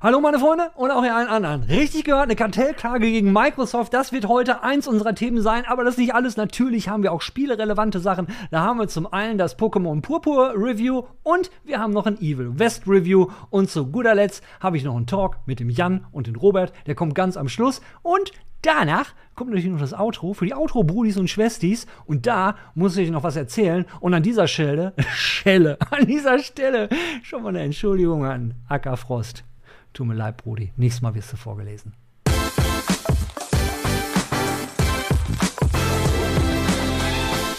Hallo meine Freunde und auch ihr allen anderen. Richtig gehört, eine Kartellklage gegen Microsoft, das wird heute eins unserer Themen sein, aber das ist nicht alles. Natürlich haben wir auch spielerelevante Sachen. Da haben wir zum einen das Pokémon Purpur Review und wir haben noch ein Evil West Review und zu guter Letzt habe ich noch einen Talk mit dem Jan und dem Robert, der kommt ganz am Schluss und Danach kommt natürlich noch das Outro für die Outro-Brudis und Schwestis. Und da muss ich noch was erzählen. Und an dieser Stelle, Schelle, an dieser Stelle schon mal eine Entschuldigung an Acker Frost. Tut mir leid, Brudi. Nächstes Mal wirst du vorgelesen.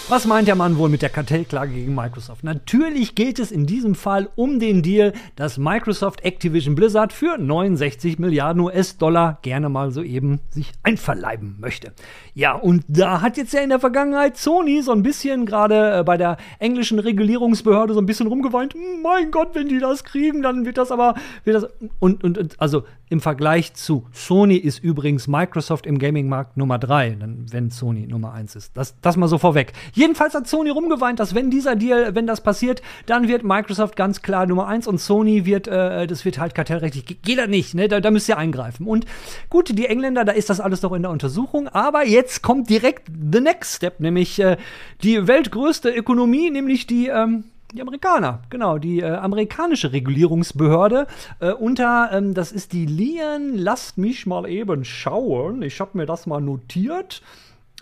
Was meint der Mann wohl mit der Kartellklage gegen Microsoft? Natürlich geht es in diesem Fall um den Deal, dass Microsoft Activision Blizzard für 69 Milliarden US-Dollar gerne mal so eben sich einverleiben möchte. Ja, und da hat jetzt ja in der Vergangenheit Sony so ein bisschen gerade äh, bei der englischen Regulierungsbehörde so ein bisschen rumgeweint. Hm, mein Gott, wenn die das kriegen, dann wird das aber wird das und, und, und also im Vergleich zu Sony ist übrigens Microsoft im Gaming-Markt Nummer 3, wenn Sony Nummer 1 ist. Das, das mal so vorweg. Jedenfalls hat Sony rumgeweint, dass wenn dieser Deal, wenn das passiert, dann wird Microsoft ganz klar Nummer 1 und Sony wird, äh, das wird halt kartellrechtlich. Geht das nicht, ne? Da, da müsst ihr eingreifen. Und gut, die Engländer, da ist das alles noch in der Untersuchung, aber jetzt kommt direkt the next step, nämlich äh, die weltgrößte Ökonomie, nämlich die, ähm, die Amerikaner, genau, die äh, amerikanische Regulierungsbehörde äh, unter, ähm, das ist die Lian, lasst mich mal eben schauen, ich habe mir das mal notiert,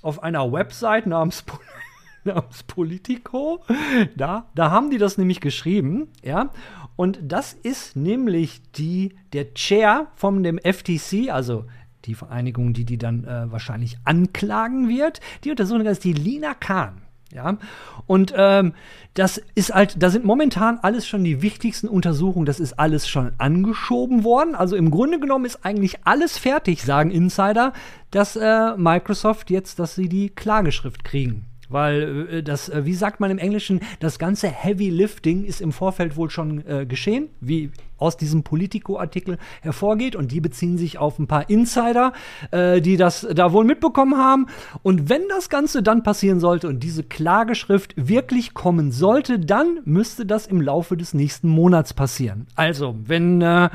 auf einer Website namens, namens Politico, da, da haben die das nämlich geschrieben, ja, und das ist nämlich die, der Chair von dem FTC, also die Vereinigung, die die dann äh, wahrscheinlich anklagen wird, die Untersuchung ist die Lina Kahn. Ja, und ähm, das ist halt, da sind momentan alles schon die wichtigsten Untersuchungen, das ist alles schon angeschoben worden. Also im Grunde genommen ist eigentlich alles fertig, sagen Insider, dass äh, Microsoft jetzt, dass sie die Klageschrift kriegen. Weil äh, das, äh, wie sagt man im Englischen, das ganze Heavy Lifting ist im Vorfeld wohl schon äh, geschehen, wie aus diesem Politico-Artikel hervorgeht. Und die beziehen sich auf ein paar Insider, äh, die das da wohl mitbekommen haben. Und wenn das Ganze dann passieren sollte und diese Klageschrift wirklich kommen sollte, dann müsste das im Laufe des nächsten Monats passieren. Also, wenn äh,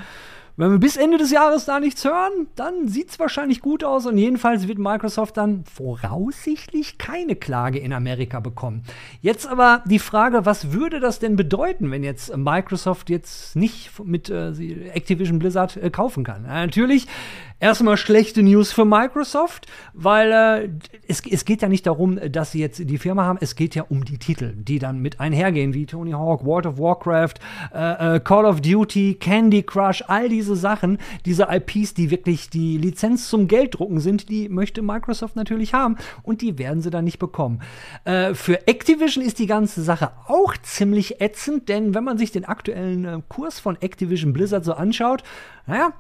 wenn wir bis Ende des Jahres da nichts hören, dann sieht es wahrscheinlich gut aus und jedenfalls wird Microsoft dann voraussichtlich keine Klage in Amerika bekommen. Jetzt aber die Frage, was würde das denn bedeuten, wenn jetzt Microsoft jetzt nicht mit äh, Activision Blizzard äh, kaufen kann? Ja, natürlich Erstmal schlechte News für Microsoft, weil äh, es, es geht ja nicht darum, dass sie jetzt die Firma haben, es geht ja um die Titel, die dann mit einhergehen, wie Tony Hawk, World of Warcraft, äh, äh, Call of Duty, Candy Crush, all diese Sachen, diese IPs, die wirklich die Lizenz zum Gelddrucken sind, die möchte Microsoft natürlich haben und die werden sie dann nicht bekommen. Äh, für Activision ist die ganze Sache auch ziemlich ätzend, denn wenn man sich den aktuellen äh, Kurs von Activision Blizzard so anschaut, naja,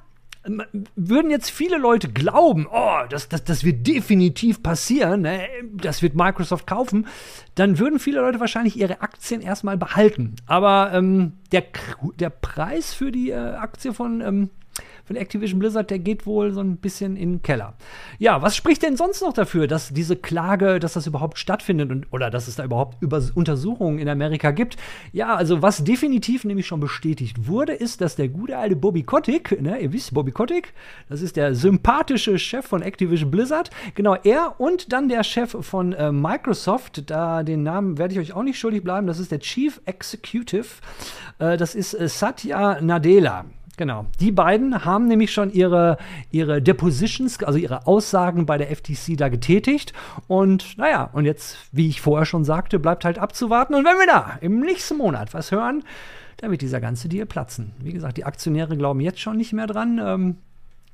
würden jetzt viele Leute glauben, oh, das, das, das wird definitiv passieren, ne? das wird Microsoft kaufen, dann würden viele Leute wahrscheinlich ihre Aktien erstmal behalten. Aber ähm, der, der Preis für die äh, Aktie von ähm, von Activision Blizzard, der geht wohl so ein bisschen in den Keller. Ja, was spricht denn sonst noch dafür, dass diese Klage, dass das überhaupt stattfindet und, oder dass es da überhaupt über Untersuchungen in Amerika gibt? Ja, also was definitiv nämlich schon bestätigt wurde, ist, dass der gute alte Bobby Kotick, ne, ihr wisst, Bobby Kotick, das ist der sympathische Chef von Activision Blizzard, genau er und dann der Chef von äh, Microsoft, da den Namen werde ich euch auch nicht schuldig bleiben, das ist der Chief Executive, äh, das ist äh, Satya Nadella. Genau. Die beiden haben nämlich schon ihre, ihre Depositions, also ihre Aussagen bei der FTC da getätigt. Und naja, und jetzt, wie ich vorher schon sagte, bleibt halt abzuwarten. Und wenn wir da im nächsten Monat was hören, dann wird dieser ganze Deal platzen. Wie gesagt, die Aktionäre glauben jetzt schon nicht mehr dran. Ähm,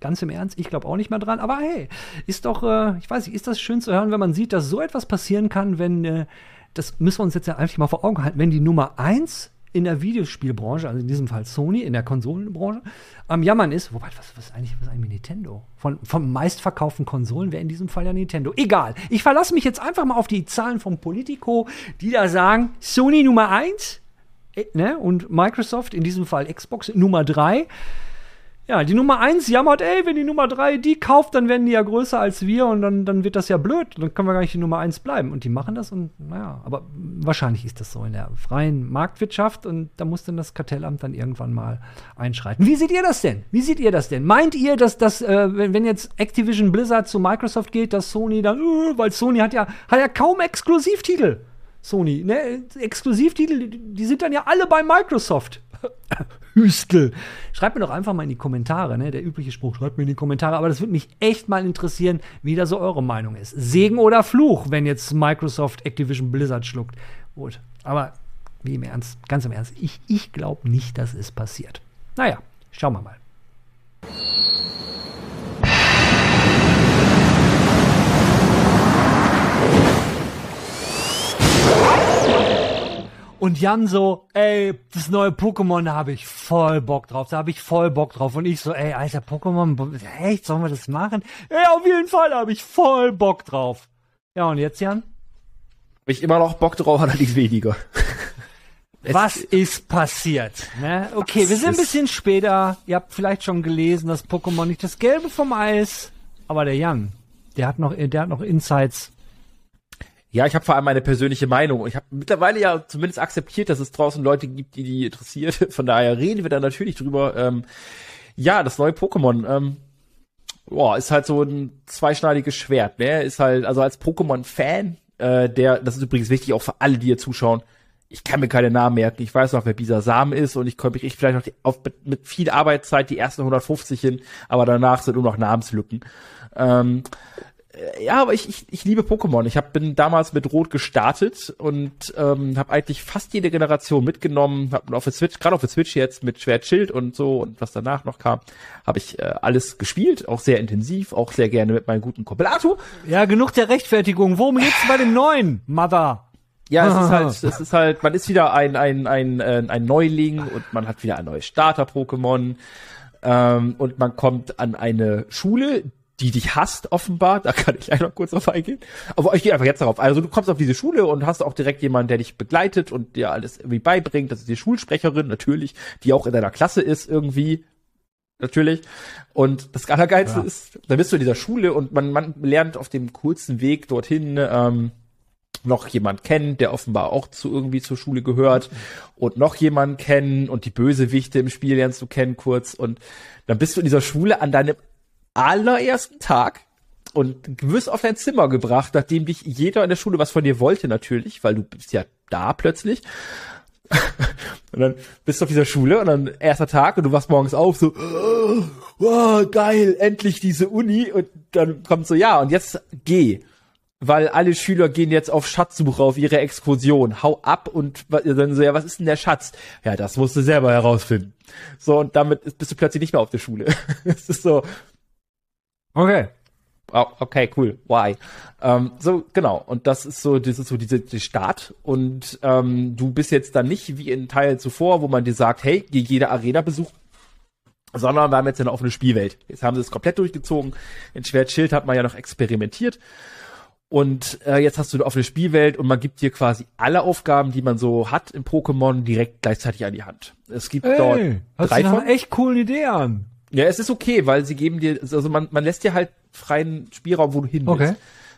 ganz im Ernst, ich glaube auch nicht mehr dran. Aber hey, ist doch, äh, ich weiß nicht, ist das schön zu hören, wenn man sieht, dass so etwas passieren kann, wenn, äh, das müssen wir uns jetzt ja einfach mal vor Augen halten, wenn die Nummer 1 in der Videospielbranche, also in diesem Fall Sony, in der Konsolenbranche, am Jammern ist, wobei, was, was, eigentlich, was eigentlich Nintendo? Von, vom meistverkauften Konsolen wäre in diesem Fall ja Nintendo. Egal. Ich verlasse mich jetzt einfach mal auf die Zahlen vom Politico, die da sagen, Sony Nummer 1 äh, ne, und Microsoft, in diesem Fall Xbox Nummer 3. Ja, die Nummer 1 jammert, ey, wenn die Nummer 3 die kauft, dann werden die ja größer als wir und dann, dann wird das ja blöd. Dann können wir gar nicht die Nummer 1 bleiben. Und die machen das und naja, aber wahrscheinlich ist das so in der freien Marktwirtschaft und da muss dann das Kartellamt dann irgendwann mal einschreiten. Wie seht ihr das denn? Wie seht ihr das denn? Meint ihr, dass das, äh, wenn, wenn jetzt Activision Blizzard zu Microsoft geht, dass Sony dann, äh, weil Sony hat ja, hat ja kaum Exklusivtitel. Sony, ne? Exklusivtitel, die sind dann ja alle bei Microsoft. Hüstel. Schreibt mir doch einfach mal in die Kommentare, ne? Der übliche Spruch, schreibt mir in die Kommentare. Aber das würde mich echt mal interessieren, wie da so eure Meinung ist. Segen oder Fluch, wenn jetzt Microsoft Activision Blizzard schluckt. Gut. Aber wie im Ernst, ganz im Ernst, ich, ich glaube nicht, dass es passiert. Naja, schauen wir mal. Und Jan so, ey, das neue Pokémon, da habe ich voll Bock drauf, da habe ich voll Bock drauf. Und ich so, ey, alter Pokémon, echt, sollen wir das machen? Ey, auf jeden Fall habe ich voll Bock drauf. Ja, und jetzt, Jan? Hab ich immer noch Bock drauf, allerdings weniger. Was ist passiert? Ne? Okay, Was wir sind ein bisschen später. Ihr habt vielleicht schon gelesen, dass Pokémon nicht das Gelbe vom Eis, aber der Jan, der hat noch, der hat noch Insights ja, ich habe vor allem meine persönliche Meinung. Ich habe mittlerweile ja zumindest akzeptiert, dass es draußen Leute gibt, die die interessiert. Von daher reden wir da natürlich drüber. Ähm, ja, das neue Pokémon. Ähm, boah, ist halt so ein zweischneidiges Schwert. Ne? Ist halt, also als Pokémon-Fan, äh, der, das ist übrigens wichtig auch für alle, die hier zuschauen. Ich kann mir keine Namen merken. Ich weiß noch, wer Bisasam ist und ich komme mich vielleicht noch die, auf, mit, viel Arbeitszeit die ersten 150 hin, aber danach sind nur noch Namenslücken. Ähm, äh, ja, aber ich, ich, ich liebe Pokémon. Ich hab, bin damals mit Rot gestartet und ähm, habe eigentlich fast jede Generation mitgenommen. Hab auf der Switch, gerade auf der Switch jetzt mit Schwert Schild und so und was danach noch kam, habe ich äh, alles gespielt, auch sehr intensiv, auch sehr gerne mit meinem guten Kumpel Arthur. Ja, genug der Rechtfertigung. Worum geht's bei dem neuen, Mother? Ja, es ist halt, es ist halt, man ist wieder ein ein ein äh, ein Neuling und man hat wieder ein neues Starter-Pokémon ähm, und man kommt an eine Schule, die dich hasst, offenbar. Da kann ich einfach kurz drauf eingehen. Aber ich gehe einfach jetzt darauf. Also du kommst auf diese Schule und hast auch direkt jemanden, der dich begleitet und dir alles irgendwie beibringt. Das ist die Schulsprecherin, natürlich, die auch in deiner Klasse ist irgendwie. Natürlich. Und das Allergeilste ja. ist, da bist du in dieser Schule und man, man lernt auf dem kurzen Weg dorthin ähm, noch jemand kennen, der offenbar auch zu irgendwie zur Schule gehört und noch jemand kennen und die Bösewichte im Spiel lernst du kennen kurz und dann bist du in dieser Schule an deinem allerersten Tag und wirst auf dein Zimmer gebracht, nachdem dich jeder in der Schule was von dir wollte natürlich, weil du bist ja da plötzlich. und dann bist du auf dieser Schule und dann erster Tag und du wachst morgens auf so, oh, geil, endlich diese Uni und dann kommt so, ja, und jetzt geh. Weil alle Schüler gehen jetzt auf Schatzsuche, auf ihre Exkursion. Hau ab und dann so, ja, was ist denn der Schatz? Ja, das musst du selber herausfinden. So, und damit bist du plötzlich nicht mehr auf der Schule. Es ist so, Okay. Oh, okay, cool. Why? Ähm, so genau. Und das ist so, das ist so diese die Start. Und ähm, du bist jetzt dann nicht wie in Teil zuvor, wo man dir sagt, hey, geh jede Arena besuchen, sondern wir haben jetzt eine offene Spielwelt. Jetzt haben sie es komplett durchgezogen. In Schwert Schild hat man ja noch experimentiert. Und äh, jetzt hast du eine offene Spielwelt und man gibt dir quasi alle Aufgaben, die man so hat im Pokémon, direkt gleichzeitig an die Hand. Es gibt hey, dort drei von. echt coole Idee an. Ja, es ist okay, weil sie geben dir, also man, man lässt dir halt freien Spielraum, wo du hin willst. Okay.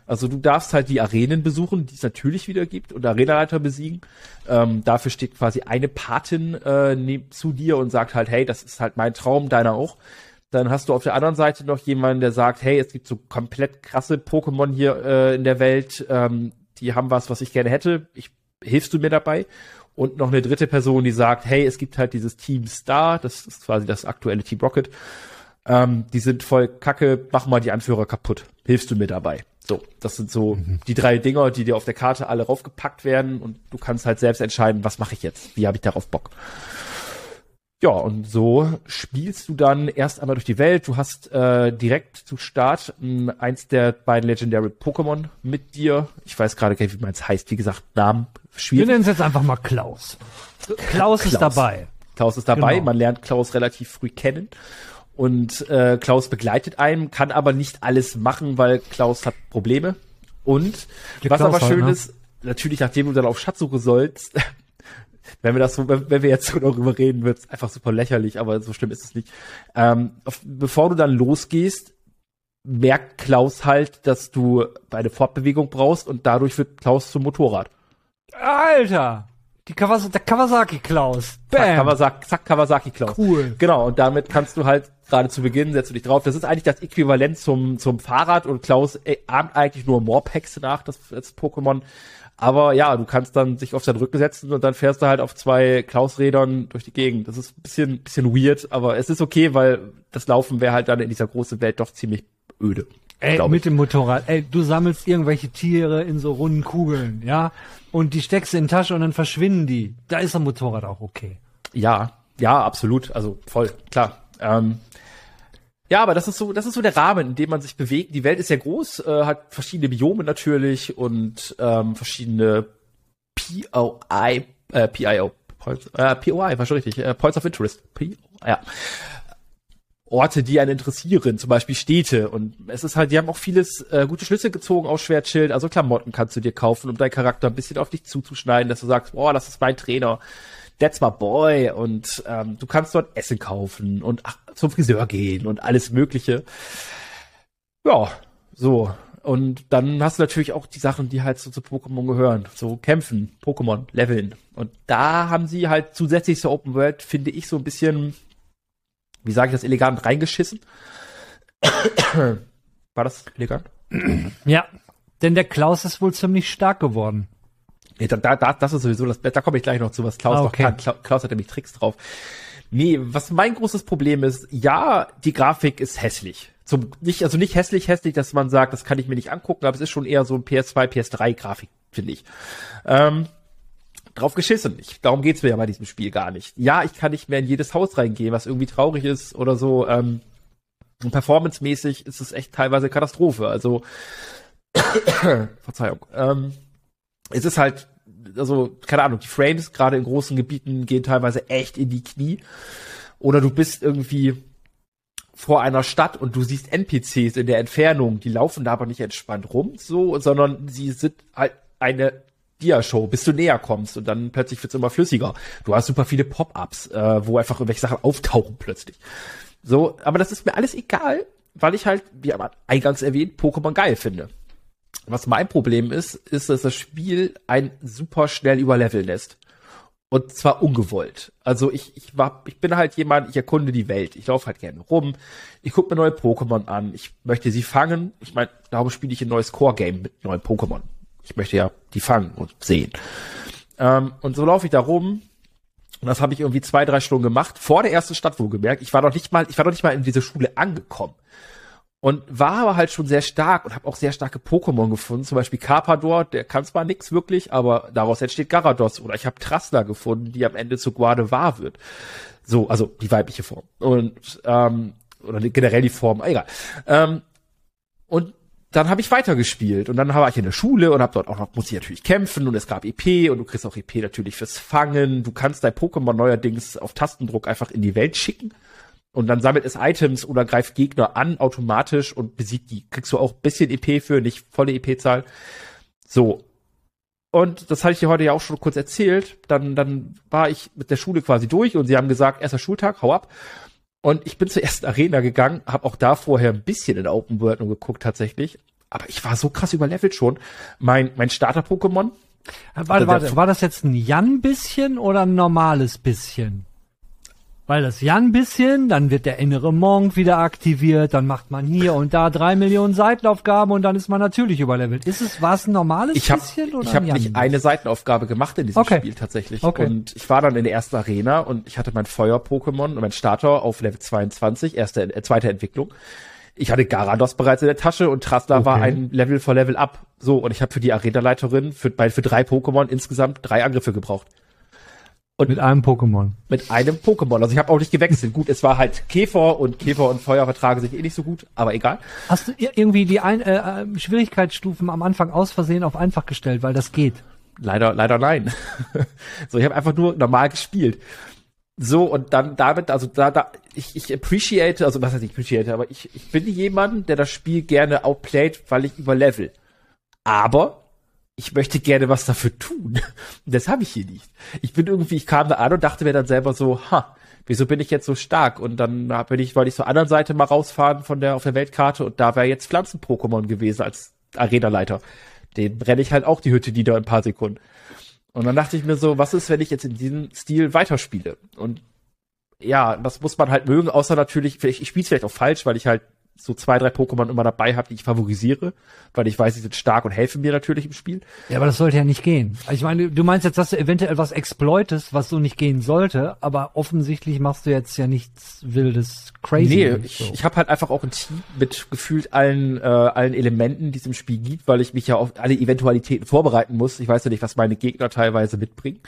Also du darfst halt die Arenen besuchen, die es natürlich wieder gibt, und Arenaleiter besiegen. Ähm, dafür steht quasi eine Patin äh, zu dir und sagt halt, hey, das ist halt mein Traum, deiner auch. Dann hast du auf der anderen Seite noch jemanden, der sagt, hey, es gibt so komplett krasse Pokémon hier äh, in der Welt, ähm, die haben was, was ich gerne hätte. Ich, hilfst du mir dabei? Und noch eine dritte Person, die sagt, hey, es gibt halt dieses Team Star, das ist quasi das aktuelle Team Rocket. Ähm, die sind voll kacke, mach mal die Anführer kaputt. Hilfst du mir dabei? So, das sind so mhm. die drei Dinger, die dir auf der Karte alle raufgepackt werden und du kannst halt selbst entscheiden, was mache ich jetzt? Wie habe ich darauf Bock? Ja, und so spielst du dann erst einmal durch die Welt. Du hast äh, direkt zu Start mh, eins der beiden Legendary Pokémon mit dir. Ich weiß gerade gar nicht, wie man es heißt. Wie gesagt, Namen schwierig. Wir nennen es jetzt einfach mal Klaus. Klaus, Klaus ist dabei. Klaus ist dabei. Genau. Man lernt Klaus relativ früh kennen. Und äh, Klaus begleitet einen, kann aber nicht alles machen, weil Klaus hat Probleme. Und was Klaus aber halt, schön ne? ist, natürlich, nachdem du dann auf Schatzsuche sollst, wenn wir das so, wenn, wenn wir jetzt so darüber reden, wird es einfach super lächerlich, aber so schlimm ist es nicht. Ähm, auf, bevor du dann losgehst, merkt Klaus halt, dass du eine Fortbewegung brauchst und dadurch wird Klaus zum Motorrad. Alter! Die Kawas der Kawasaki Klaus. Zack, Kawasaki, zack, Kawasaki Klaus. Cool. Genau, und damit kannst du halt gerade zu Beginn, setzt du dich drauf. Das ist eigentlich das Äquivalent zum, zum Fahrrad und Klaus äh, ahmt eigentlich nur Morpex nach, das, das Pokémon. Aber ja, du kannst dann sich auf seinen Rücken setzen und dann fährst du halt auf zwei Klaus-Rädern durch die Gegend. Das ist ein bisschen, bisschen weird, aber es ist okay, weil das Laufen wäre halt dann in dieser großen Welt doch ziemlich öde. Ey, mit dem Motorrad. Ey, du sammelst irgendwelche Tiere in so runden Kugeln, ja? Und die steckst du in die Tasche und dann verschwinden die. Da ist ein Motorrad auch okay. Ja, ja, absolut. Also voll, klar. Ähm, ja, aber das ist so, das ist so der Rahmen, in dem man sich bewegt. Die Welt ist sehr groß, äh, hat verschiedene Biome natürlich und ähm, verschiedene POI, äh, PIO, äh, POI, war schon richtig, äh, Points of Interest. PO, ja. Orte, die einen interessieren, zum Beispiel Städte. Und es ist halt, die haben auch vieles äh, gute Schlüsse gezogen aus Schwertschild. Also Klamotten kannst du dir kaufen, um deinen Charakter ein bisschen auf dich zuzuschneiden, dass du sagst, boah, das ist mein Trainer. That's my boy. Und ähm, du kannst dort Essen kaufen und ach, zum Friseur gehen und alles Mögliche. Ja, so. Und dann hast du natürlich auch die Sachen, die halt so zu Pokémon gehören. So kämpfen, Pokémon, leveln. Und da haben sie halt zusätzlich zur Open World, finde ich, so ein bisschen, wie sage ich das, elegant reingeschissen. War das elegant? Ja. Denn der Klaus ist wohl ziemlich stark geworden. Nee, da, da, da, das ist sowieso das, da komme ich gleich noch zu, was Klaus Ah, noch okay. kann. Kla- Klaus hat nämlich Tricks drauf. Nee, was mein großes Problem ist, ja, die Grafik ist hässlich. Zum, nicht, also nicht hässlich, hässlich, dass man sagt, das kann ich mir nicht angucken, aber es ist schon eher so ein PS2, PS3 Grafik, finde ich. Ähm, drauf geschissen. Ich, darum geht's mir ja bei diesem Spiel gar nicht. Ja, ich kann nicht mehr in jedes Haus reingehen, was irgendwie traurig ist oder so. Ähm, performancemäßig ist es echt teilweise Katastrophe. Also, Verzeihung. Ähm, es ist halt, also, keine Ahnung, die Frames gerade in großen Gebieten gehen teilweise echt in die Knie. Oder du bist irgendwie vor einer Stadt und du siehst NPCs in der Entfernung, die laufen da aber nicht entspannt rum, so, sondern sie sind halt eine Dia-Show, bis du näher kommst und dann plötzlich wird's immer flüssiger. Du hast super viele Pop-ups, äh, wo einfach irgendwelche Sachen auftauchen plötzlich. So, aber das ist mir alles egal, weil ich halt, wie eingangs erwähnt, Pokémon geil finde. Was mein Problem ist, ist, dass das Spiel ein super schnell überleveln lässt. Und zwar ungewollt. Also ich, ich war, ich bin halt jemand, ich erkunde die Welt. Ich laufe halt gerne rum. Ich gucke mir neue Pokémon an. Ich möchte sie fangen. Ich meine, darum spiele ich ein neues Core-Game mit neuen Pokémon. Ich möchte ja die fangen und sehen. Ähm, und so laufe ich da rum. Und das habe ich irgendwie zwei, drei Stunden gemacht. Vor der ersten Stadt wohlgemerkt. Ich war noch nicht mal, ich war noch nicht mal in diese Schule angekommen. Und war aber halt schon sehr stark und habe auch sehr starke Pokémon gefunden. Zum Beispiel Carpador, der kann zwar nix wirklich, aber daraus entsteht Garados. Oder ich habe Trassler gefunden, die am Ende zu Guadevar wird. So, also die weibliche Form. Und ähm, oder generell die Form, egal. Ähm, und dann habe ich weitergespielt und dann war ich in der Schule und habe dort auch noch, muss ich natürlich kämpfen und es gab EP und du kriegst auch EP natürlich fürs Fangen. Du kannst dein Pokémon neuerdings auf Tastendruck einfach in die Welt schicken und dann sammelt es Items oder greift Gegner an automatisch und besiegt die. Kriegst du auch ein bisschen EP für, nicht volle EP-Zahl. So. Und das hatte ich dir heute ja auch schon kurz erzählt. Dann, dann war ich mit der Schule quasi durch und sie haben gesagt, erster Schultag, hau ab. Und ich bin zur ersten Arena gegangen, habe auch da vorher ein bisschen in der Open World nur geguckt tatsächlich. Aber ich war so krass überlevelt schon. Mein, mein Starter-Pokémon, Warte, warte, war das jetzt ein Jan-Bisschen oder ein normales Bisschen? Weil das Jan-Bisschen, dann wird der innere Monk wieder aktiviert, dann macht man hier und da drei Millionen Seitenaufgaben und dann ist man natürlich überlevelt. Ist es, war es ein normales ich habe Bisschen oder ich hab ein nicht eine Seitenaufgabe gemacht in diesem Okay. Spiel tatsächlich. Okay. Und ich war dann in der ersten Arena und ich hatte mein Feuer-Pokémon und mein Starter auf Level 22, erste, äh, zweite Entwicklung. Ich hatte Garados bereits in der Tasche und Trasla war Okay. ein Level vor Level up. So, und ich habe für die Arenaleiterin für, bei, für drei Pokémon insgesamt drei Angriffe gebraucht. Mit einem Pokémon. Mit einem Pokémon. Also ich habe auch nicht gewechselt. Gut, es war halt Käfer und Käfer und Feuer vertragen sich eh nicht so gut, aber egal. Hast du ir- irgendwie die ein, äh, äh, Schwierigkeitsstufen am Anfang aus Versehen auf einfach gestellt, weil das geht? Leider, leider nein. so, ich habe einfach nur normal gespielt. So, und dann damit, also da, da, ich, ich appreciate, also was heißt ich appreciate, aber ich, ich bin jemand, der das Spiel gerne outplayt, weil ich überlevel. Aber ich möchte gerne was dafür tun. das habe ich hier nicht. Ich bin irgendwie, ich kam da an und dachte mir dann selber so, ha, wieso bin ich jetzt so stark? Und dann bin ich, wollte ich zur anderen Seite mal rausfahren von der auf der Weltkarte und da wäre jetzt Pflanzen-Pokémon gewesen als Arenaleiter. Den brenne ich halt auch die Hütte nieder in ein paar Sekunden. Und dann dachte ich mir so, was ist, wenn ich jetzt in diesem Stil weiterspiele? Und ja, das muss man halt mögen, außer natürlich, ich spiele es vielleicht auch falsch, weil ich halt so zwei, drei Pokémon immer dabei habe, die ich favorisiere, weil ich weiß, sie sind stark und helfen mir natürlich im Spiel. Ja, aber das sollte ja nicht gehen. Also ich meine, du meinst jetzt, dass du eventuell was exploitest, was so nicht gehen sollte, aber offensichtlich machst du jetzt ja nichts wildes, crazy. Nee, ich, so. ich habe halt einfach auch ein Team mit gefühlt allen, äh, allen Elementen, die es im Spiel gibt, weil ich mich ja auf alle Eventualitäten vorbereiten muss. Ich weiß ja nicht, was meine Gegner teilweise mitbringen.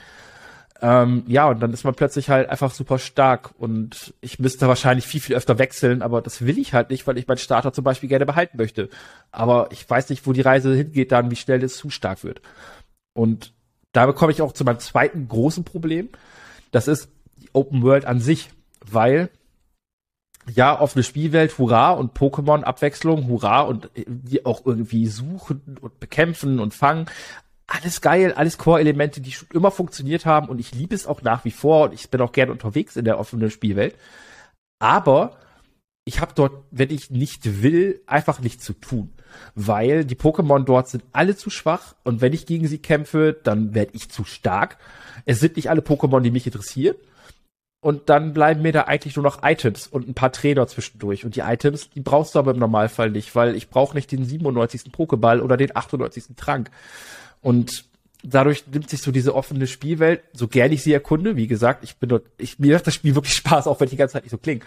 Ähm, ja, und dann ist man plötzlich halt einfach super stark und ich müsste wahrscheinlich viel, viel öfter wechseln, aber das will ich halt nicht, weil ich meinen Starter zum Beispiel gerne behalten möchte. Aber ich weiß nicht, wo die Reise hingeht dann, wie schnell es zu stark wird. Und da bekomme ich auch zu meinem zweiten großen Problem. Das ist die Open World an sich, weil ja, offene Spielwelt, hurra, und Pokémon-Abwechslung, hurra, und die auch irgendwie suchen und bekämpfen und fangen alles geil, alles Core-Elemente, die schon immer funktioniert haben und ich liebe es auch nach wie vor und ich bin auch gerne unterwegs in der offenen Spielwelt. Aber ich habe dort, wenn ich nicht will, einfach nichts zu tun. Weil die Pokémon dort sind alle zu schwach und wenn ich gegen sie kämpfe, dann werde ich zu stark. Es sind nicht alle Pokémon, die mich interessieren. Und dann bleiben mir da eigentlich nur noch Items und ein paar Trainer zwischendurch. Und die Items, die brauchst du aber im Normalfall nicht, weil ich brauche nicht den 97. Pokéball oder den 98. Trank. Und dadurch nimmt sich so diese offene Spielwelt, so gern ich sie erkunde, wie gesagt, ich bin dort, ich, mir macht das Spiel wirklich Spaß, auch wenn ich die ganze Zeit nicht so klinge.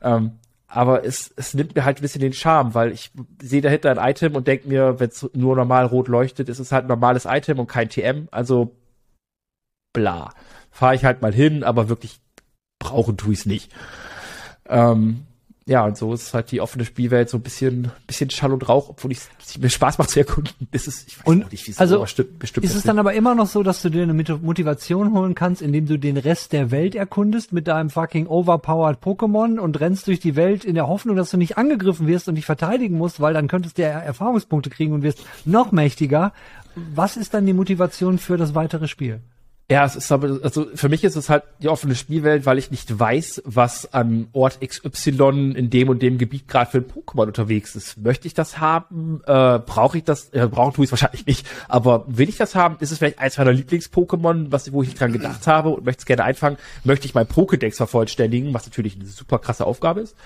Ähm, aber es, es nimmt mir halt ein bisschen den Charme, weil ich sehe dahinter ein Item und denke mir, wenn es nur normal rot leuchtet, ist es halt ein normales Item und kein TM, also bla. Fahre ich halt mal hin, aber wirklich brauchen tue ich es nicht. Ähm, ja, und so ist halt die offene Spielwelt so ein bisschen, bisschen Schall und Rauch, obwohl ich es mir Spaß macht zu erkunden. Das ist, ich weiß und, nicht, wie es also, aber stimmt, bestimmt ist es dann aber immer noch so, dass du dir eine Motivation holen kannst, indem du den Rest der Welt erkundest mit deinem fucking overpowered Pokémon und rennst durch die Welt in der Hoffnung, dass du nicht angegriffen wirst und dich verteidigen musst, weil dann könntest du ja Erfahrungspunkte kriegen und wirst noch mächtiger. Was ist dann die Motivation für das weitere Spiel? Ja, es ist aber, also für mich ist es halt die offene Spielwelt, weil ich nicht weiß, was an Ort XY in dem und dem Gebiet gerade für ein Pokémon unterwegs ist. Möchte ich das haben? Äh, Brauche ich das? Äh, brauchen ich es wahrscheinlich nicht. Aber will ich das haben? Ist es vielleicht eins meiner Lieblings-Pokémon, wo ich dran gedacht habe und möchte es gerne einfangen? Möchte ich mein Pokédex vervollständigen, was natürlich eine super krasse Aufgabe ist.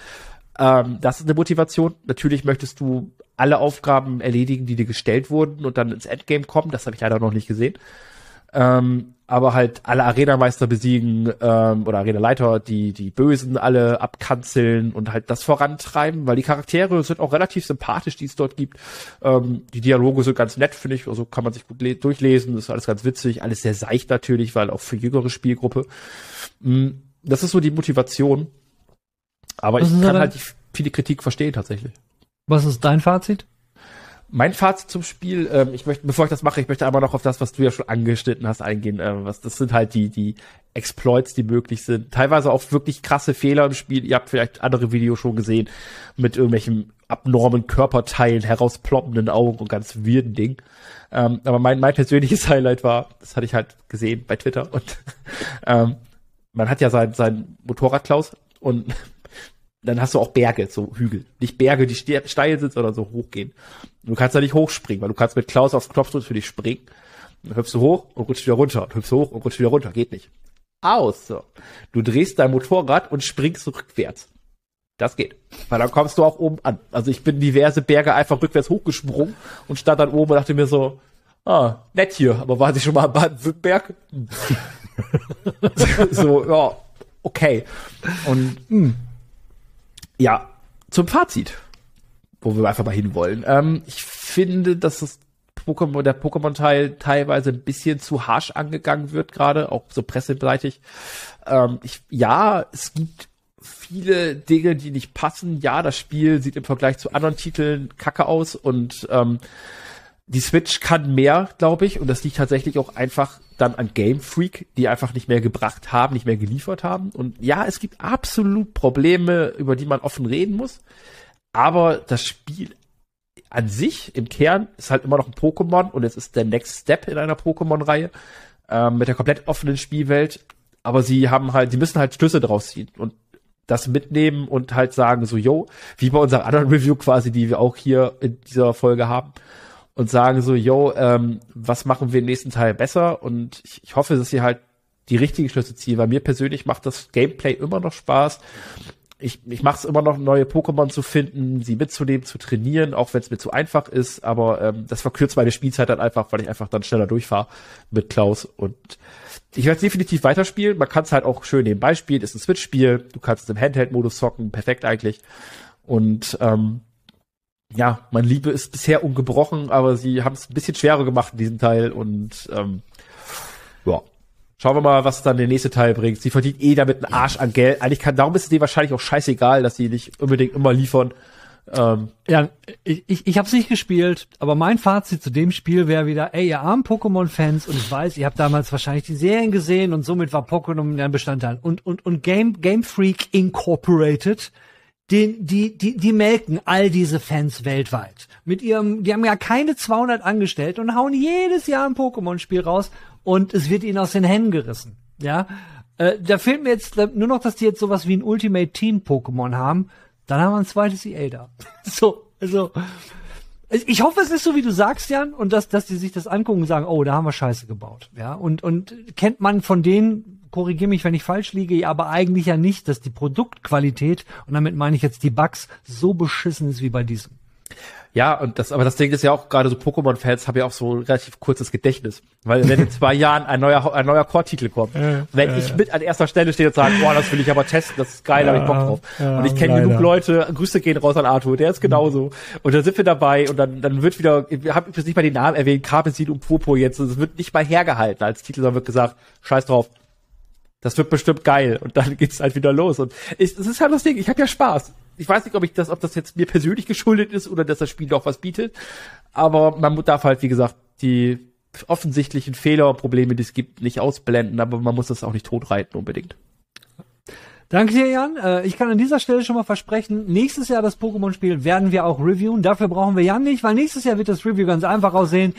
Ähm, das ist eine Motivation. Natürlich möchtest du alle Aufgaben erledigen, die dir gestellt wurden und dann ins Endgame kommen. Das habe ich leider noch nicht gesehen. Ähm, aber halt alle Arena-Meister besiegen ähm, oder Arena-Leiter, die die Bösen alle abkanzeln und halt das vorantreiben, weil die Charaktere sind auch relativ sympathisch, die es dort gibt. Ähm, die Dialoge sind ganz nett, finde ich, also kann man sich gut durchlesen, ist alles ganz witzig, alles sehr seicht natürlich, weil auch für jüngere Spielgruppe. Mhm, das ist so die Motivation. Aber Was ich kann halt viele Kritik verstehen tatsächlich. Was ist dein Fazit? Mein Fazit zum Spiel, ähm, ich möchte, bevor ich das mache, ich möchte aber noch auf das, was du ja schon angeschnitten hast, eingehen. Ähm, was, das sind halt die, die Exploits, die möglich sind. Teilweise auch wirklich krasse Fehler im Spiel. Ihr habt vielleicht andere Videos schon gesehen mit irgendwelchen abnormen Körperteilen, herausploppenden Augen und ganz wirden Dingen. Ähm, aber mein, mein persönliches Highlight war, das hatte ich halt gesehen bei Twitter und ähm, man hat ja sein, sein Motorrad Klaus und dann hast du auch Berge, so Hügel. Nicht Berge, die steil sind, sondern so hochgehen. Und du kannst da nicht hochspringen, weil du kannst mit Klaus aufs Knopfdruck für dich springen. Dann hüpfst du hoch und rutschst wieder runter. Und hüpfst hoch und rutschst wieder runter. Geht nicht. Aus. So. Du drehst dein Motorrad und springst rückwärts. Das geht. Weil dann kommst du auch oben an. Also ich bin diverse Berge einfach rückwärts hochgesprungen und stand dann oben und dachte mir so, ah, nett hier, aber war sie schon mal am Baden-Württemberg? so, ja, okay. Und mh, hm, ja, zum Fazit, wo wir einfach mal hinwollen. Ähm, ich finde, dass das Pokémon, der Pokémon-Teil teilweise ein bisschen zu harsh angegangen wird, gerade auch so presseseitig. Ähm, ich, ja, es gibt viele Dinge, die nicht passen. Ja, das Spiel sieht im Vergleich zu anderen Titeln kacke aus und ähm, die Switch kann mehr, glaube ich, und das liegt tatsächlich auch einfach dann an Game Freak, die einfach nicht mehr gebracht haben, nicht mehr geliefert haben. Und ja, es gibt absolut Probleme, über die man offen reden muss. Aber das Spiel an sich im Kern ist halt immer noch ein Pokémon und es ist der Next Step in einer Pokémon-Reihe ähm, mit der komplett offenen Spielwelt. Aber sie haben halt, sie müssen halt Schlüsse draus ziehen und das mitnehmen und halt sagen so, yo, wie bei unserer anderen Review quasi, die wir auch hier in dieser Folge haben und sagen so, yo, ähm, was machen wir im nächsten Teil besser? Und ich, ich hoffe, dass sie halt die richtigen Schlüsse ziehen, weil mir persönlich macht das Gameplay immer noch Spaß. Ich, ich mache es immer noch, neue Pokémon zu finden, sie mitzunehmen, zu trainieren, auch wenn es mir zu einfach ist, aber ähm, das verkürzt meine Spielzeit dann einfach, weil ich einfach dann schneller durchfahre mit Klaus und ich werde definitiv weiterspielen. Man kann es halt auch schön nebenbei spielen. Ist ein Switch-Spiel. Du kannst es im Handheld-Modus zocken. Perfekt eigentlich. Und ähm, ja, mein Liebe ist bisher ungebrochen, aber sie haben es ein bisschen schwerer gemacht in diesem Teil und ähm, ja. Schauen wir mal, was dann der nächste Teil bringt. Sie verdient eh damit einen Arsch an Geld. Eigentlich kann, darum ist es dir wahrscheinlich auch scheißegal, dass sie nicht unbedingt immer liefern. Ähm, ja, ich, ich, ich habe es nicht gespielt, aber mein Fazit zu dem Spiel wäre wieder, ey, ihr armen Pokémon-Fans, und ich weiß, ihr habt damals wahrscheinlich die Serien gesehen und somit war Pokémon ein Bestandteil. Und, und, und Game, Game Freak Incorporated den, die, die, die melken all diese Fans weltweit. Mit ihrem, die haben ja keine 200 angestellt und hauen jedes Jahr ein Pokémon-Spiel raus und es wird ihnen aus den Händen gerissen. Ja, äh, da fehlt mir jetzt nur noch, dass die jetzt sowas wie ein Ultimate Teen Pokémon haben. Dann haben wir ein zweites EA da. so, also, ich hoffe, es ist so, wie du sagst, Jan, und dass, dass die sich das angucken und sagen, oh, da haben wir Scheiße gebaut. Ja, und, und kennt man von denen korrigiere mich, wenn ich falsch liege, ja, aber eigentlich ja nicht, dass die Produktqualität, und damit meine ich jetzt die Bugs, so beschissen ist wie bei diesem. Ja, und das, aber das Ding ist ja auch gerade so Pokémon-Fans haben ja auch so ein relativ kurzes Gedächtnis. Weil wenn in zwei Jahren ein neuer, ein neuer Core-Titel kommt, ja, wenn ja, ich ja. mit an erster Stelle stehe und sage, boah, das will ich aber testen, das ist geil, da hab ich Bock drauf. und ich kenne genug Leute, Grüße gehen raus an Arthur, der ist genauso. Und dann sind wir dabei und dann, dann wird wieder, wir haben übrigens nicht mal den Namen erwähnt, Carmesin und Purpur jetzt, es wird nicht mal hergehalten als Titel, sondern wird gesagt, scheiß drauf, das wird bestimmt geil. Und dann geht's halt wieder los. Und es ist halt das Ding, ich habe ja Spaß. Ich weiß nicht, ob ich das, ob das jetzt mir persönlich geschuldet ist oder dass das Spiel doch was bietet. Aber man darf halt, wie gesagt, die offensichtlichen Fehler Probleme, die es gibt, nicht ausblenden, aber man muss das auch nicht totreiten unbedingt. Danke dir, Jan. Äh, ich kann an dieser Stelle schon mal versprechen, nächstes Jahr das Pokémon-Spiel werden wir auch reviewen. Dafür brauchen wir Jan nicht, weil nächstes Jahr wird das Review ganz einfach aussehen.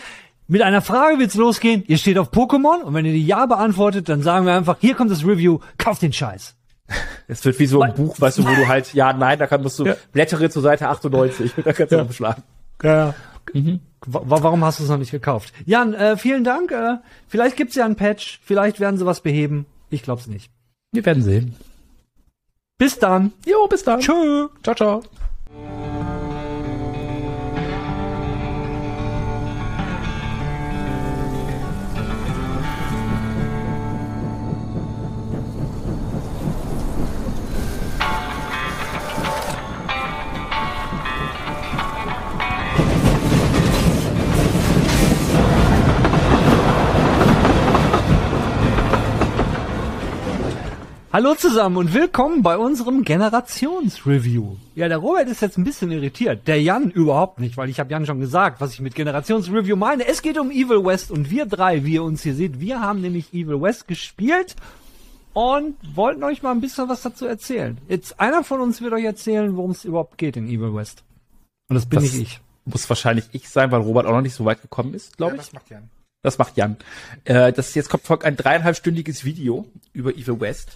Mit einer Frage wird's losgehen. Ihr steht auf Pokémon und wenn ihr die Ja beantwortet, dann sagen wir einfach, hier kommt das Review, kauft den Scheiß. Es wird wie so ein Buch, weißt du, wo du halt, ja, nein, da kannst du ja. blättere zur Seite 98, da kannst du ja. umschlagen. Ja. Mhm. Warum hast du es noch nicht gekauft? Jan, äh, vielen Dank. Äh, vielleicht gibt's ja ein Patch, vielleicht werden sie was beheben. Ich glaub's nicht. Wir werden sehen. Bis dann. Jo, bis dann. Tschö. Ciao, ciao. Hallo zusammen und willkommen bei unserem Generationsreview. Ja, der Robert ist jetzt ein bisschen irritiert. Der Jan überhaupt nicht, weil ich habe Jan schon gesagt, was ich mit Generationsreview meine. Es geht um Evil West und wir drei, wie ihr uns hier seht, wir haben nämlich Evil West gespielt und wollten euch mal ein bisschen was dazu erzählen. Jetzt einer von uns wird euch erzählen, worum es überhaupt geht in Evil West. Und das bin das nicht ich. Muss wahrscheinlich ich sein, weil Robert auch noch nicht so weit gekommen ist, glaube ja, ich. Das macht Jan. Das macht Jan. Äh, das jetzt kommt folgt ein dreieinhalbstündiges Video über Evil West.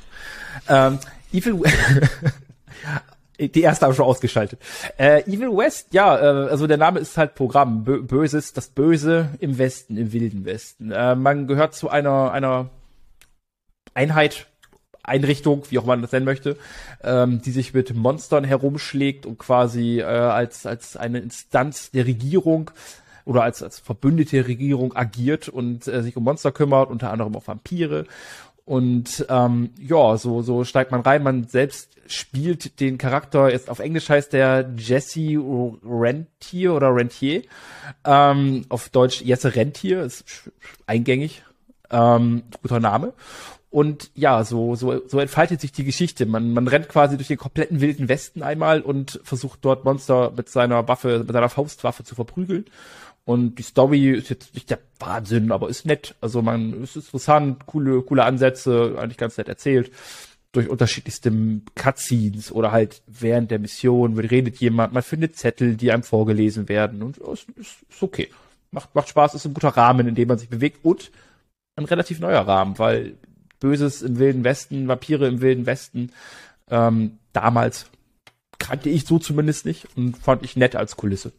Ähm, Evil. Die erste habe ich schon ausgeschaltet. Äh, Evil West, ja, äh, also der Name ist halt Programm. Bö Böses, das Böse im Westen, im wilden Westen. Äh, man gehört zu einer, einer Einheit, Einrichtung, wie auch man das nennen möchte, ähm, die sich mit Monstern herumschlägt und quasi äh, als, als eine Instanz der Regierung oder als, als verbündete Regierung agiert und äh, sich um Monster kümmert, unter anderem auch Vampire. Und ähm, ja, so, so steigt man rein. Man selbst spielt den Charakter, jetzt auf Englisch heißt der Jesse Rentier oder Rentier. Ähm, auf Deutsch Jesse Rentier, ist eingängig. Ähm, guter Name. Und ja, so, so, so entfaltet sich die Geschichte. Man, man rennt quasi durch den kompletten wilden Westen einmal und versucht dort Monster mit seiner Waffe, mit seiner Faustwaffe zu verprügeln. Und die Story ist jetzt nicht der Wahnsinn, aber ist nett. Also man, ist interessant, coole, coole Ansätze, eigentlich ganz nett erzählt. durch unterschiedlichste Cutscenes oder halt während der Mission redet jemand, man findet Zettel, die einem vorgelesen werden und es ist, ist okay. Macht, macht Spaß, ist ein guter Rahmen, in dem man sich bewegt und ein relativ neuer Rahmen, weil Böses im Wilden Westen, Vampire im Wilden Westen, ähm, damals kannte ich so zumindest nicht und fand ich nett als Kulisse.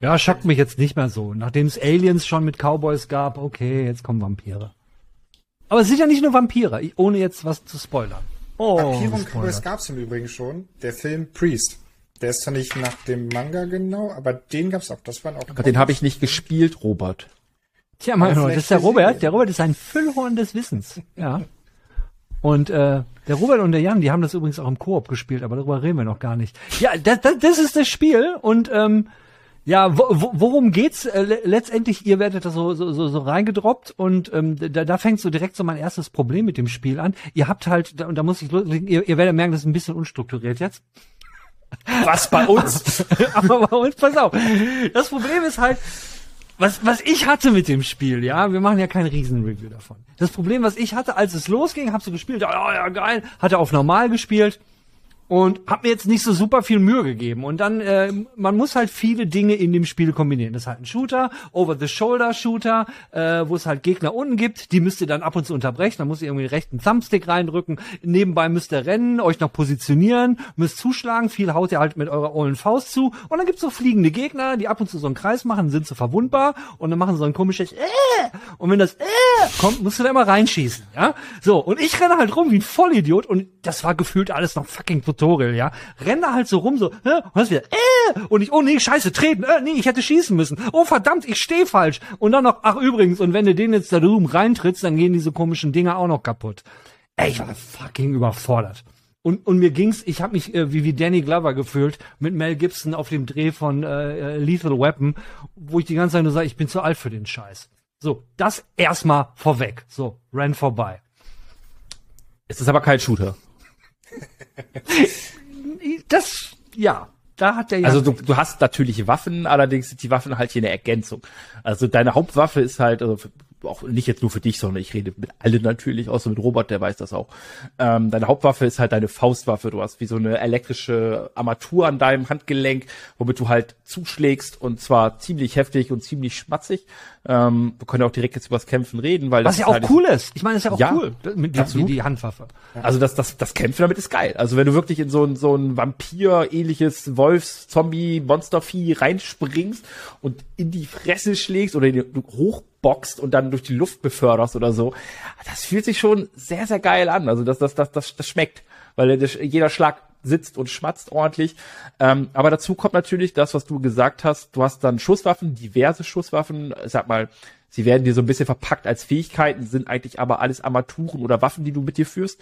Ja, schockt mich jetzt nicht mehr so. Nachdem es Aliens schon mit Cowboys gab, okay, jetzt kommen Vampire. Aber es sind ja nicht nur Vampire, ohne jetzt was zu spoilern. Oh, Vampire und Cowboys gab es im Übrigen schon. Der Film Priest. Der ist zwar nicht nach dem Manga genau, aber den gab's auch. Das waren auch. Aber den habe ich nicht gespielt, Robert. Tja, mein das ist der Robert. Der Robert ist ein Füllhorn des Wissens. Ja. Und äh, der Robert und der Jan, die haben das übrigens auch im Koop gespielt, aber darüber reden wir noch gar nicht. Ja, das, das, das ist das Spiel und ähm, ja, wo, worum geht's? Äh, letztendlich, ihr werdet da so, so, so, so reingedroppt und ähm, da, da fängt so direkt so mein erstes Problem mit dem Spiel an. Ihr habt halt, und da muss ich, ihr, ihr werdet merken, das ist ein bisschen unstrukturiert jetzt. Was bei uns? Aber bei uns, pass auf. Das Problem ist halt, was, was ich hatte mit dem Spiel, ja, wir machen ja kein Riesen-Review davon. Das Problem, was ich hatte, als es losging, hab so gespielt, ja, ja, geil, hatte auf normal gespielt und hab mir jetzt nicht so super viel Mühe gegeben. Und dann, äh, man muss halt viele Dinge in dem Spiel kombinieren. Das ist halt ein Shooter, Over-the-Shoulder-Shooter, äh, wo es halt Gegner unten gibt, die müsst ihr dann ab und zu unterbrechen, dann muss ihr irgendwie den rechten Thumbstick reindrücken, nebenbei müsst ihr rennen, euch noch positionieren, müsst zuschlagen, viel haut ihr halt mit eurer ollen Faust zu und dann gibt's so fliegende Gegner, die ab und zu so einen Kreis machen, sind so verwundbar und dann machen sie so ein komisches äh! und wenn das äh! kommt, musst du da immer reinschießen, ja? So, und ich renne halt rum wie ein Vollidiot und das war gefühlt alles noch fucking Tutorial, ja, rennt da halt so rum, so, und das wieder, äh, und ich, oh nee, scheiße, treten, äh, nee, ich hätte schießen müssen, oh verdammt, ich stehe falsch, und dann noch, ach übrigens, und wenn du den jetzt da drüben reintrittst, dann gehen diese komischen Dinger auch noch kaputt. Ey, ich war fucking überfordert. Und, und mir ging's, ich habe mich äh, wie, wie Danny Glover gefühlt mit Mel Gibson auf dem Dreh von äh, äh Lethal Weapon, wo ich die ganze Zeit nur sage, ich bin zu alt für den Scheiß. So, das erstmal vorweg. So, ran vorbei. Es ist aber kein Shooter. das, ja, da hat der ja. Also du, du hast natürlich Waffen, allerdings sind die Waffen halt hier eine Ergänzung. Also deine Hauptwaffe ist halt, also auch nicht jetzt nur für dich, sondern ich rede mit allen natürlich, außer mit Robert, der weiß das auch. Ähm, deine Hauptwaffe ist halt deine Faustwaffe. Du hast wie so eine elektrische Armatur an deinem Handgelenk, womit du halt zuschlägst und zwar ziemlich heftig und ziemlich schmatzig. Ähm, wir können auch direkt jetzt über das Kämpfen reden, weil das Was ja auch halt cool ist. Ich meine, das ist ja auch ja, cool mit die, die Handwaffe. Also das, das, das Kämpfen damit ist geil. Also wenn du wirklich in so ein, so ein Vampir-ähnliches Wolfs-Zombie-Monstervieh reinspringst und in die Fresse schlägst oder hochboxt und dann durch die Luft beförderst oder so, das fühlt sich schon sehr, sehr geil an. Also das, das, das, das, das schmeckt. Weil jeder Schlag sitzt und schmatzt ordentlich. Ähm, aber dazu kommt natürlich das, was du gesagt hast. Du hast dann Schusswaffen, diverse Schusswaffen. Sag mal, sie werden dir so ein bisschen verpackt als Fähigkeiten, sind eigentlich aber alles Armaturen oder Waffen, die du mit dir führst.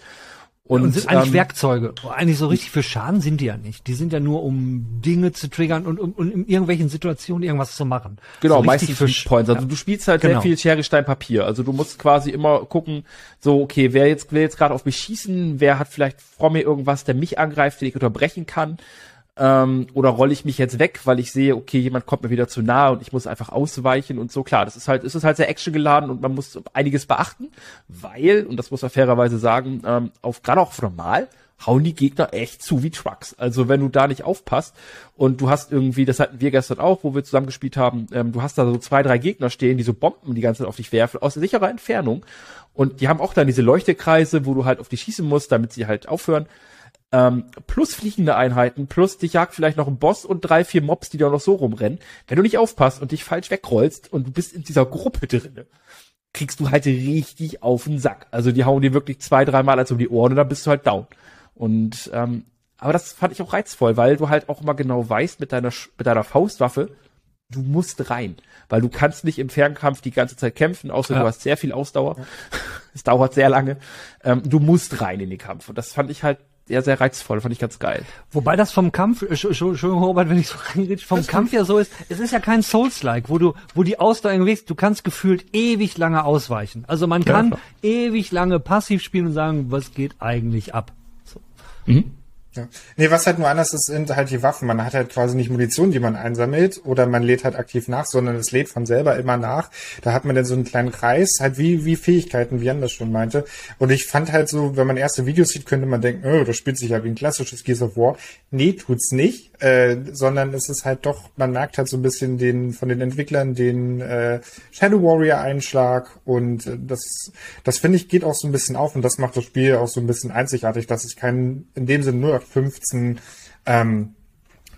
Und, und sind eigentlich ähm, Werkzeuge. Eigentlich so richtig für Schaden sind die ja nicht. Die sind ja nur, um Dinge zu triggern und um, um in irgendwelchen Situationen irgendwas zu machen. Genau, so meistens für Points. Also ja. du spielst halt genau. sehr viel Schere, Stein, Papier. Also du musst quasi immer gucken, so, okay, wer jetzt will jetzt gerade auf mich schießen, wer hat vielleicht vor mir irgendwas, der mich angreift, den ich unterbrechen kann. Ähm, oder rolle ich mich jetzt weg, weil ich sehe, okay, jemand kommt mir wieder zu nahe und ich muss einfach ausweichen und so. Klar, das ist halt, ist es halt sehr actiongeladen und man muss einiges beachten, weil, und das muss man fairerweise sagen, ähm, auf gerade auch normal hauen die Gegner echt zu wie Trucks. Also wenn du da nicht aufpasst und du hast irgendwie, das hatten wir gestern auch, wo wir zusammen gespielt haben, ähm, du hast da so zwei, drei Gegner stehen, die so Bomben die ganze Zeit auf dich werfen, aus sicherer Entfernung. Und die haben auch dann diese Leuchtekreise, wo du halt auf die schießen musst, damit sie halt aufhören ähm, plus fliegende Einheiten, plus dich jagt vielleicht noch ein Boss und drei, vier Mobs, die da noch so rumrennen. Wenn du nicht aufpasst und dich falsch wegrollst und du bist in dieser Gruppe drinne, kriegst du halt richtig auf den Sack. Also die hauen dir wirklich zwei, dreimal als um die Ohren und dann bist du halt down. Und ähm, aber das fand ich auch reizvoll, weil du halt auch immer genau weißt mit deiner mit deiner Faustwaffe, du musst rein, weil du kannst nicht im Fernkampf die ganze Zeit kämpfen, außer ja. du hast sehr viel Ausdauer. Es ja. dauert sehr lange. Ähm, du musst rein in den Kampf und das fand ich halt sehr, sehr reizvoll, fand ich ganz geil. Wobei das vom Kampf, Entschuldigung, Robert, wenn ich so reingehe, vom das Kampf ja so ist, es ist ja kein Souls-like, wo du, wo die Ausdauer irgendwie, du kannst gefühlt ewig lange ausweichen. Also man kann ja, ewig lange passiv spielen und sagen, was geht eigentlich ab. So. Mhm. Ja. Nee, was halt nur anders ist, sind halt die Waffen. Man hat halt quasi nicht Munition, die man einsammelt, oder man lädt halt aktiv nach, sondern es lädt von selber immer nach. Da hat man dann so einen kleinen Kreis, halt wie, wie Fähigkeiten, wie Jan das schon meinte. Und ich fand halt so, wenn man erste Videos sieht, könnte man denken, oh, das spielt sich ja wie ein klassisches Gears of War. Nee, tut's nicht, äh, sondern es ist halt doch, man merkt halt so ein bisschen den, von den Entwicklern den äh, Shadow Warrior Einschlag und äh, das, das finde ich geht auch so ein bisschen auf und das macht das Spiel auch so ein bisschen einzigartig, dass es kein, in dem Sinne nur 15 ähm,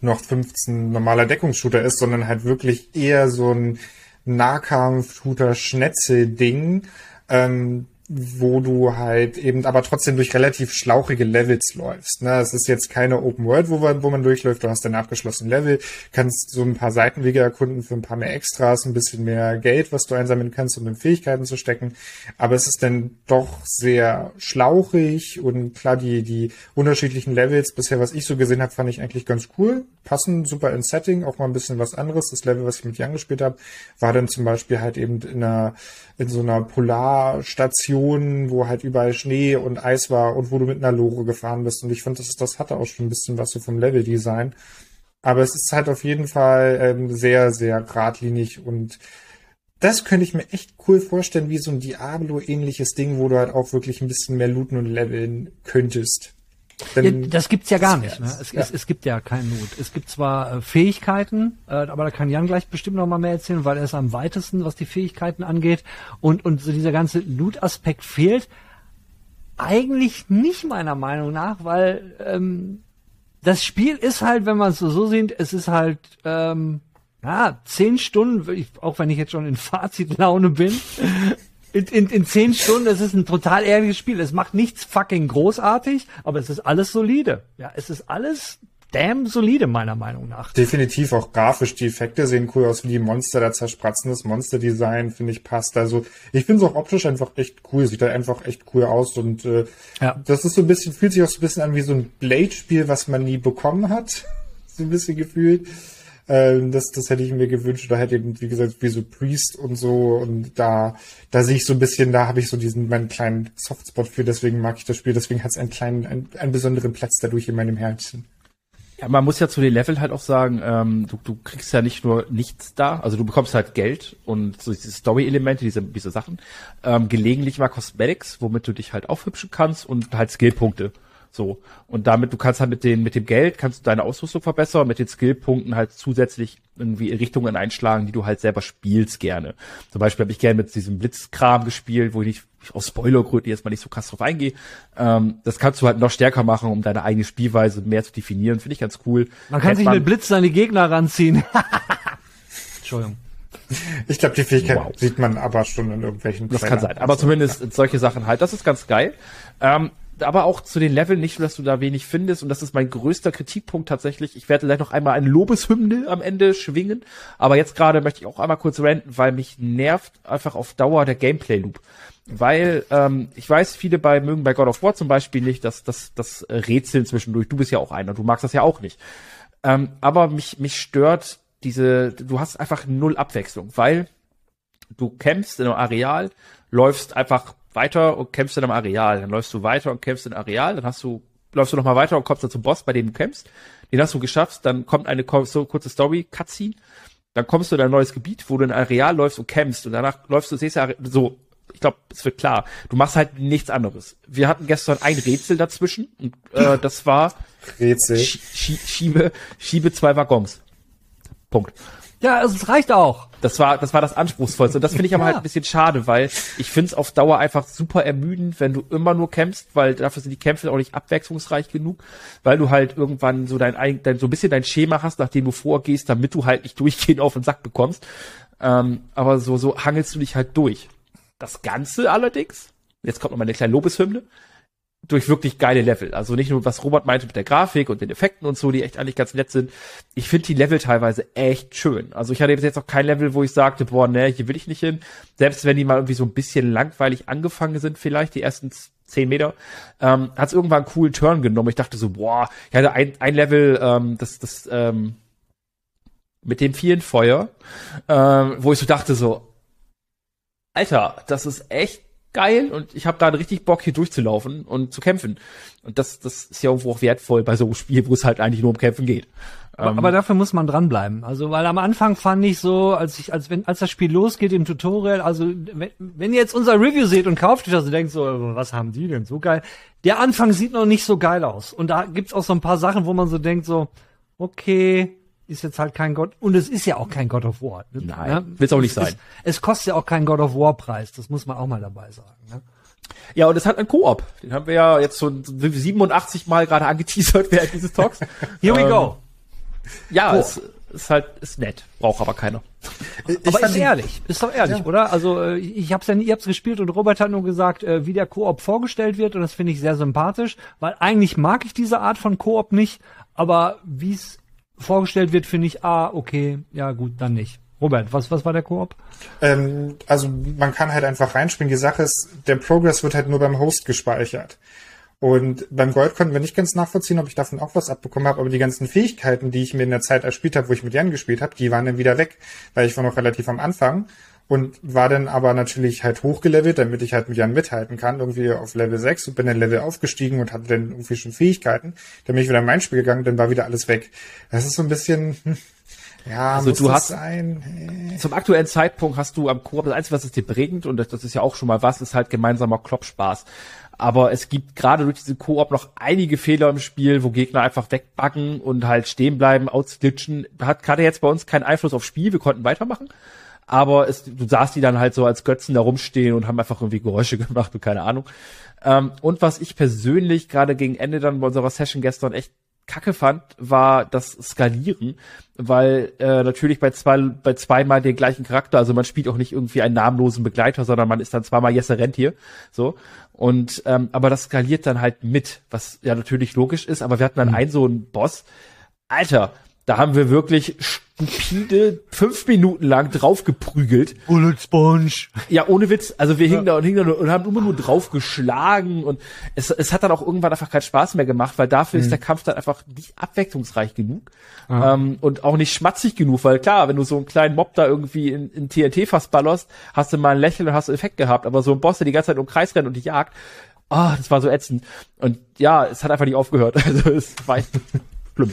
noch 15 normaler Deckungsshooter ist, sondern halt wirklich eher so ein Nahkampf-Shooter-Schnetzel-Ding, ähm, wo du halt eben aber trotzdem durch relativ schlauchige Levels läufst. Ne? Es ist jetzt keine Open World, wo man, wo man durchläuft, du hast dein abgeschlossene Level, kannst so ein paar Seitenwege erkunden für ein paar mehr Extras, ein bisschen mehr Geld, was du einsammeln kannst, um in Fähigkeiten zu stecken. Aber es ist dann doch sehr schlauchig und klar, die, die unterschiedlichen Levels bisher, was ich so gesehen habe, fand ich eigentlich ganz cool. Passen super ins Setting, auch mal ein bisschen was anderes. Das Level, was ich mit Jan gespielt habe, war dann zum Beispiel halt eben in einer in so einer Polarstation, wo halt überall Schnee und Eis war und wo du mit einer Lore gefahren bist. Und ich finde, das, das hatte auch schon ein bisschen was so vom Leveldesign. Aber es ist halt auf jeden Fall ähm, sehr, sehr geradlinig und das könnte ich mir echt cool vorstellen, wie so ein Diablo-ähnliches Ding, wo du halt auch wirklich ein bisschen mehr looten und leveln könntest. Ja, das gibt's ja gar nicht. Ne? Es, ja. es, es, gibt ja keinen Not. Es gibt zwar äh, Fähigkeiten, äh, aber da kann Jan gleich bestimmt noch mal mehr erzählen, weil er ist am weitesten, was die Fähigkeiten angeht. Und, und so dieser ganze Loot-Aspekt fehlt eigentlich nicht meiner Meinung nach, weil ähm, das Spiel ist halt, wenn man es so, so sieht, es ist halt ähm, ja, zehn Stunden, auch wenn ich jetzt schon in Fazitlaune bin, in, in, in zehn Stunden, es ist ein total ehrliches Spiel. Es macht nichts fucking großartig, aber es ist alles solide. Ja, es ist alles damn solide, meiner Meinung nach. Definitiv auch grafisch. Die Effekte sehen cool aus, wie die Monster da zerspratzen. Das Monsterdesign, finde ich, passt. Also, ich finde es auch optisch einfach echt cool. Sieht da einfach echt cool aus. Und äh, ja. das ist so ein bisschen, fühlt sich auch so ein bisschen an wie so ein Blade-Spiel, was man nie bekommen hat. so ein bisschen gefühlt. Ähm, das, das hätte ich mir gewünscht. Da hätte eben, wie gesagt, wie so Priest und so. Und da, da sehe ich so ein bisschen, da habe ich so diesen, meinen kleinen Softspot für. Deswegen mag ich das Spiel. Deswegen hat es einen kleinen, einen, einen besonderen Platz dadurch in meinem Herzen. Ja, man muss ja zu den Leveln halt auch sagen, ähm, du, du kriegst ja nicht nur nichts da, also du bekommst halt Geld und so diese Story-Elemente, diese, diese Sachen, ähm, gelegentlich mal Cosmetics, womit du dich halt aufhübschen kannst und halt Skillpunkte. So. Und damit, du kannst halt mit den, mit dem Geld kannst du deine Ausrüstung verbessern, mit den Skillpunkten halt zusätzlich irgendwie Richtungen einschlagen, die du halt selber spielst gerne. Zum Beispiel habe ich gerne mit diesem Blitzkram gespielt, wo ich nicht aus Spoilergründen jetzt mal nicht so krass drauf eingehe. Ähm, das kannst du halt noch stärker machen, um deine eigene Spielweise mehr zu definieren. Finde ich ganz cool. Man kann Hätt sich man mit Blitz die Gegner ranziehen. Entschuldigung. Ich glaube, die Fähigkeit wow. sieht man aber schon in irgendwelchen. Das Trailern. kann sein. Aber also, zumindest ja. solche Sachen halt. Das ist ganz geil. Ähm, aber auch zu den Leveln nicht, dass du da wenig findest. Und das ist mein größter Kritikpunkt tatsächlich. Ich werde gleich noch einmal eine Lobeshymne am Ende schwingen. Aber jetzt gerade möchte ich auch einmal kurz ranten, weil mich nervt einfach auf Dauer der Gameplay-Loop. Weil ähm, ich weiß, viele bei mögen bei God of War zum Beispiel nicht, dass das, das Rätseln zwischendurch, du bist ja auch einer, du magst das ja auch nicht. Ähm, aber mich, mich stört diese, du hast einfach null Abwechslung, weil du kämpfst in einem Areal, läufst einfach weiter und kämpfst in einem Areal. Dann läufst du weiter und kämpfst in einem Areal, dann hast du, läufst du noch mal weiter und kommst dann zum Boss, bei dem du kämpfst. Den hast du geschafft, dann kommt eine so kurze Story, Cutscene. Dann kommst du in ein neues Gebiet, wo du in ein Areal läufst und kämpfst und danach läufst du das nächste Areal, so. Ich glaube, es wird klar. Du machst halt nichts anderes. Wir hatten gestern ein Rätsel dazwischen und äh, das war Rätsel. schiebe, schiebe zwei Waggons. Punkt. Ja, also es reicht auch. Das war, das war das Anspruchsvollste. Und das finde ich aber halt ja. halt ein bisschen schade, weil ich finde es auf Dauer einfach super ermüdend, wenn du immer nur kämpfst, weil dafür sind die Kämpfe auch nicht abwechslungsreich genug, weil du halt irgendwann so dein, dein so ein bisschen dein Schema hast, nachdem du vorgehst, damit du halt nicht durchgehend auf den Sack bekommst. Ähm, aber so, so hangelst du dich halt durch. Das Ganze allerdings, jetzt kommt noch mal eine kleine Lobeshymne, durch wirklich geile Level. Also nicht nur, was Robert meinte mit der Grafik und den Effekten und so, die echt eigentlich ganz nett sind. Ich finde die Level teilweise echt schön. Also ich hatte jetzt auch kein Level, wo ich sagte, boah, ne, hier will ich nicht hin. Selbst wenn die mal irgendwie so ein bisschen langweilig angefangen sind, vielleicht die ersten zehn Meter, ähm, hat es irgendwann einen coolen Turn genommen. Ich dachte so, boah, ich hatte ein, ein Level, ähm, das, das, ähm, mit dem vielen Feuer, ähm, wo ich so dachte so, Alter, das ist echt geil und ich habe gerade richtig Bock hier durchzulaufen und zu kämpfen. Und das, das ist ja irgendwo auch wertvoll bei so einem Spiel, wo es halt eigentlich nur um Kämpfen geht. Aber, aber, dafür muss man dranbleiben. Also, weil am Anfang fand ich so, als ich, als wenn, als das Spiel losgeht im Tutorial, also wenn, wenn ihr jetzt unser Review seht und kauft euch das und denkt so, was haben die denn so geil? Der Anfang sieht noch nicht so geil aus. Und da gibt's auch so ein paar Sachen, wo man so denkt so, okay, ist jetzt halt kein Gott, und es ist ja auch kein God of War. Ne? Nein, ja? wird's auch nicht sein. Es, es, kostet ja auch keinen God of War Preis, das muss man auch mal dabei sagen. Ne? Ja, und es hat einen Koop. Den haben wir ja jetzt schon 87 Mal gerade angeteasert während dieses Talks. Here we go. Ähm, ja, oh. es ist halt ist nett, braucht aber keiner. Aber ist ehrlich, ist doch ehrlich, ja. oder? Also äh, ich hab's ja nie, ihr hab's gespielt und Robert hat nur gesagt, äh, wie der Koop vorgestellt wird und das finde ich sehr sympathisch, weil eigentlich mag ich diese Art von Koop nicht, aber wie es vorgestellt wird, finde ich, ah, okay, ja gut, dann nicht. Robert, was, was war der Koop? Ähm, also man kann halt einfach reinspielen. Die Sache ist, der Progress wird halt nur beim Host gespeichert. Und beim Gold konnten wir nicht ganz nachvollziehen, ob ich davon auch was abbekommen habe, aber die ganzen Fähigkeiten, die ich mir in der Zeit erspielt habe, wo ich mit Jan gespielt habe, die waren dann wieder weg, weil ich war noch relativ am Anfang und war dann aber natürlich halt hochgelevelt, damit ich halt mit Jan mithalten kann, irgendwie auf Level 6 und bin dann Level aufgestiegen und hatte dann irgendwie schon Fähigkeiten. Dann bin ich wieder in mein Spiel gegangen, dann war wieder alles weg. Das ist so ein bisschen, hm, ja, also du hast sein? Zum aktuellen Zeitpunkt hast du am Koop das Einzige, was es dir bringt und das, das ist ja auch schon mal was, ist halt gemeinsamer Kloppspaß. Aber es gibt gerade durch diese Koop noch einige Fehler im Spiel, wo Gegner einfach wegbuggen und halt stehen bleiben, ausglitschen. Hat gerade jetzt bei uns keinen Einfluss aufs Spiel, wir konnten weitermachen. Aber es, du sahst die dann halt so als Götzen da rumstehen und haben einfach irgendwie Geräusche gemacht und keine Ahnung. Ähm, und was ich persönlich gerade gegen Ende dann bei unserer Session gestern echt kacke fand, war das Skalieren, weil äh, natürlich bei zwei bei zweimal den gleichen Charakter, also man spielt auch nicht irgendwie einen namenlosen Begleiter, sondern man ist dann zweimal Jesse Rentier, so und ähm, aber das skaliert dann halt mit, was ja natürlich logisch ist, aber wir hatten dann mhm. einen so einen Boss, Alter, da haben wir wirklich stupide fünf Minuten lang draufgeprügelt. Bullet Sponge. Ja, ohne Witz. Also wir hingen ja. da und hingen da und haben immer nur draufgeschlagen und es, es hat dann auch irgendwann einfach keinen Spaß mehr gemacht, weil dafür mhm. ist der Kampf dann einfach nicht abwechslungsreich genug ähm, und auch nicht schmatzig genug, weil klar, wenn du so einen kleinen Mob da irgendwie in, in TNT fast ballerst, hast du mal ein Lächeln und hast einen Effekt gehabt, aber so ein Boss, der die ganze Zeit um Kreis rennt und dich jagt, ah, oh, das war so ätzend. Und ja, es hat einfach nicht aufgehört. Also es war schlimm.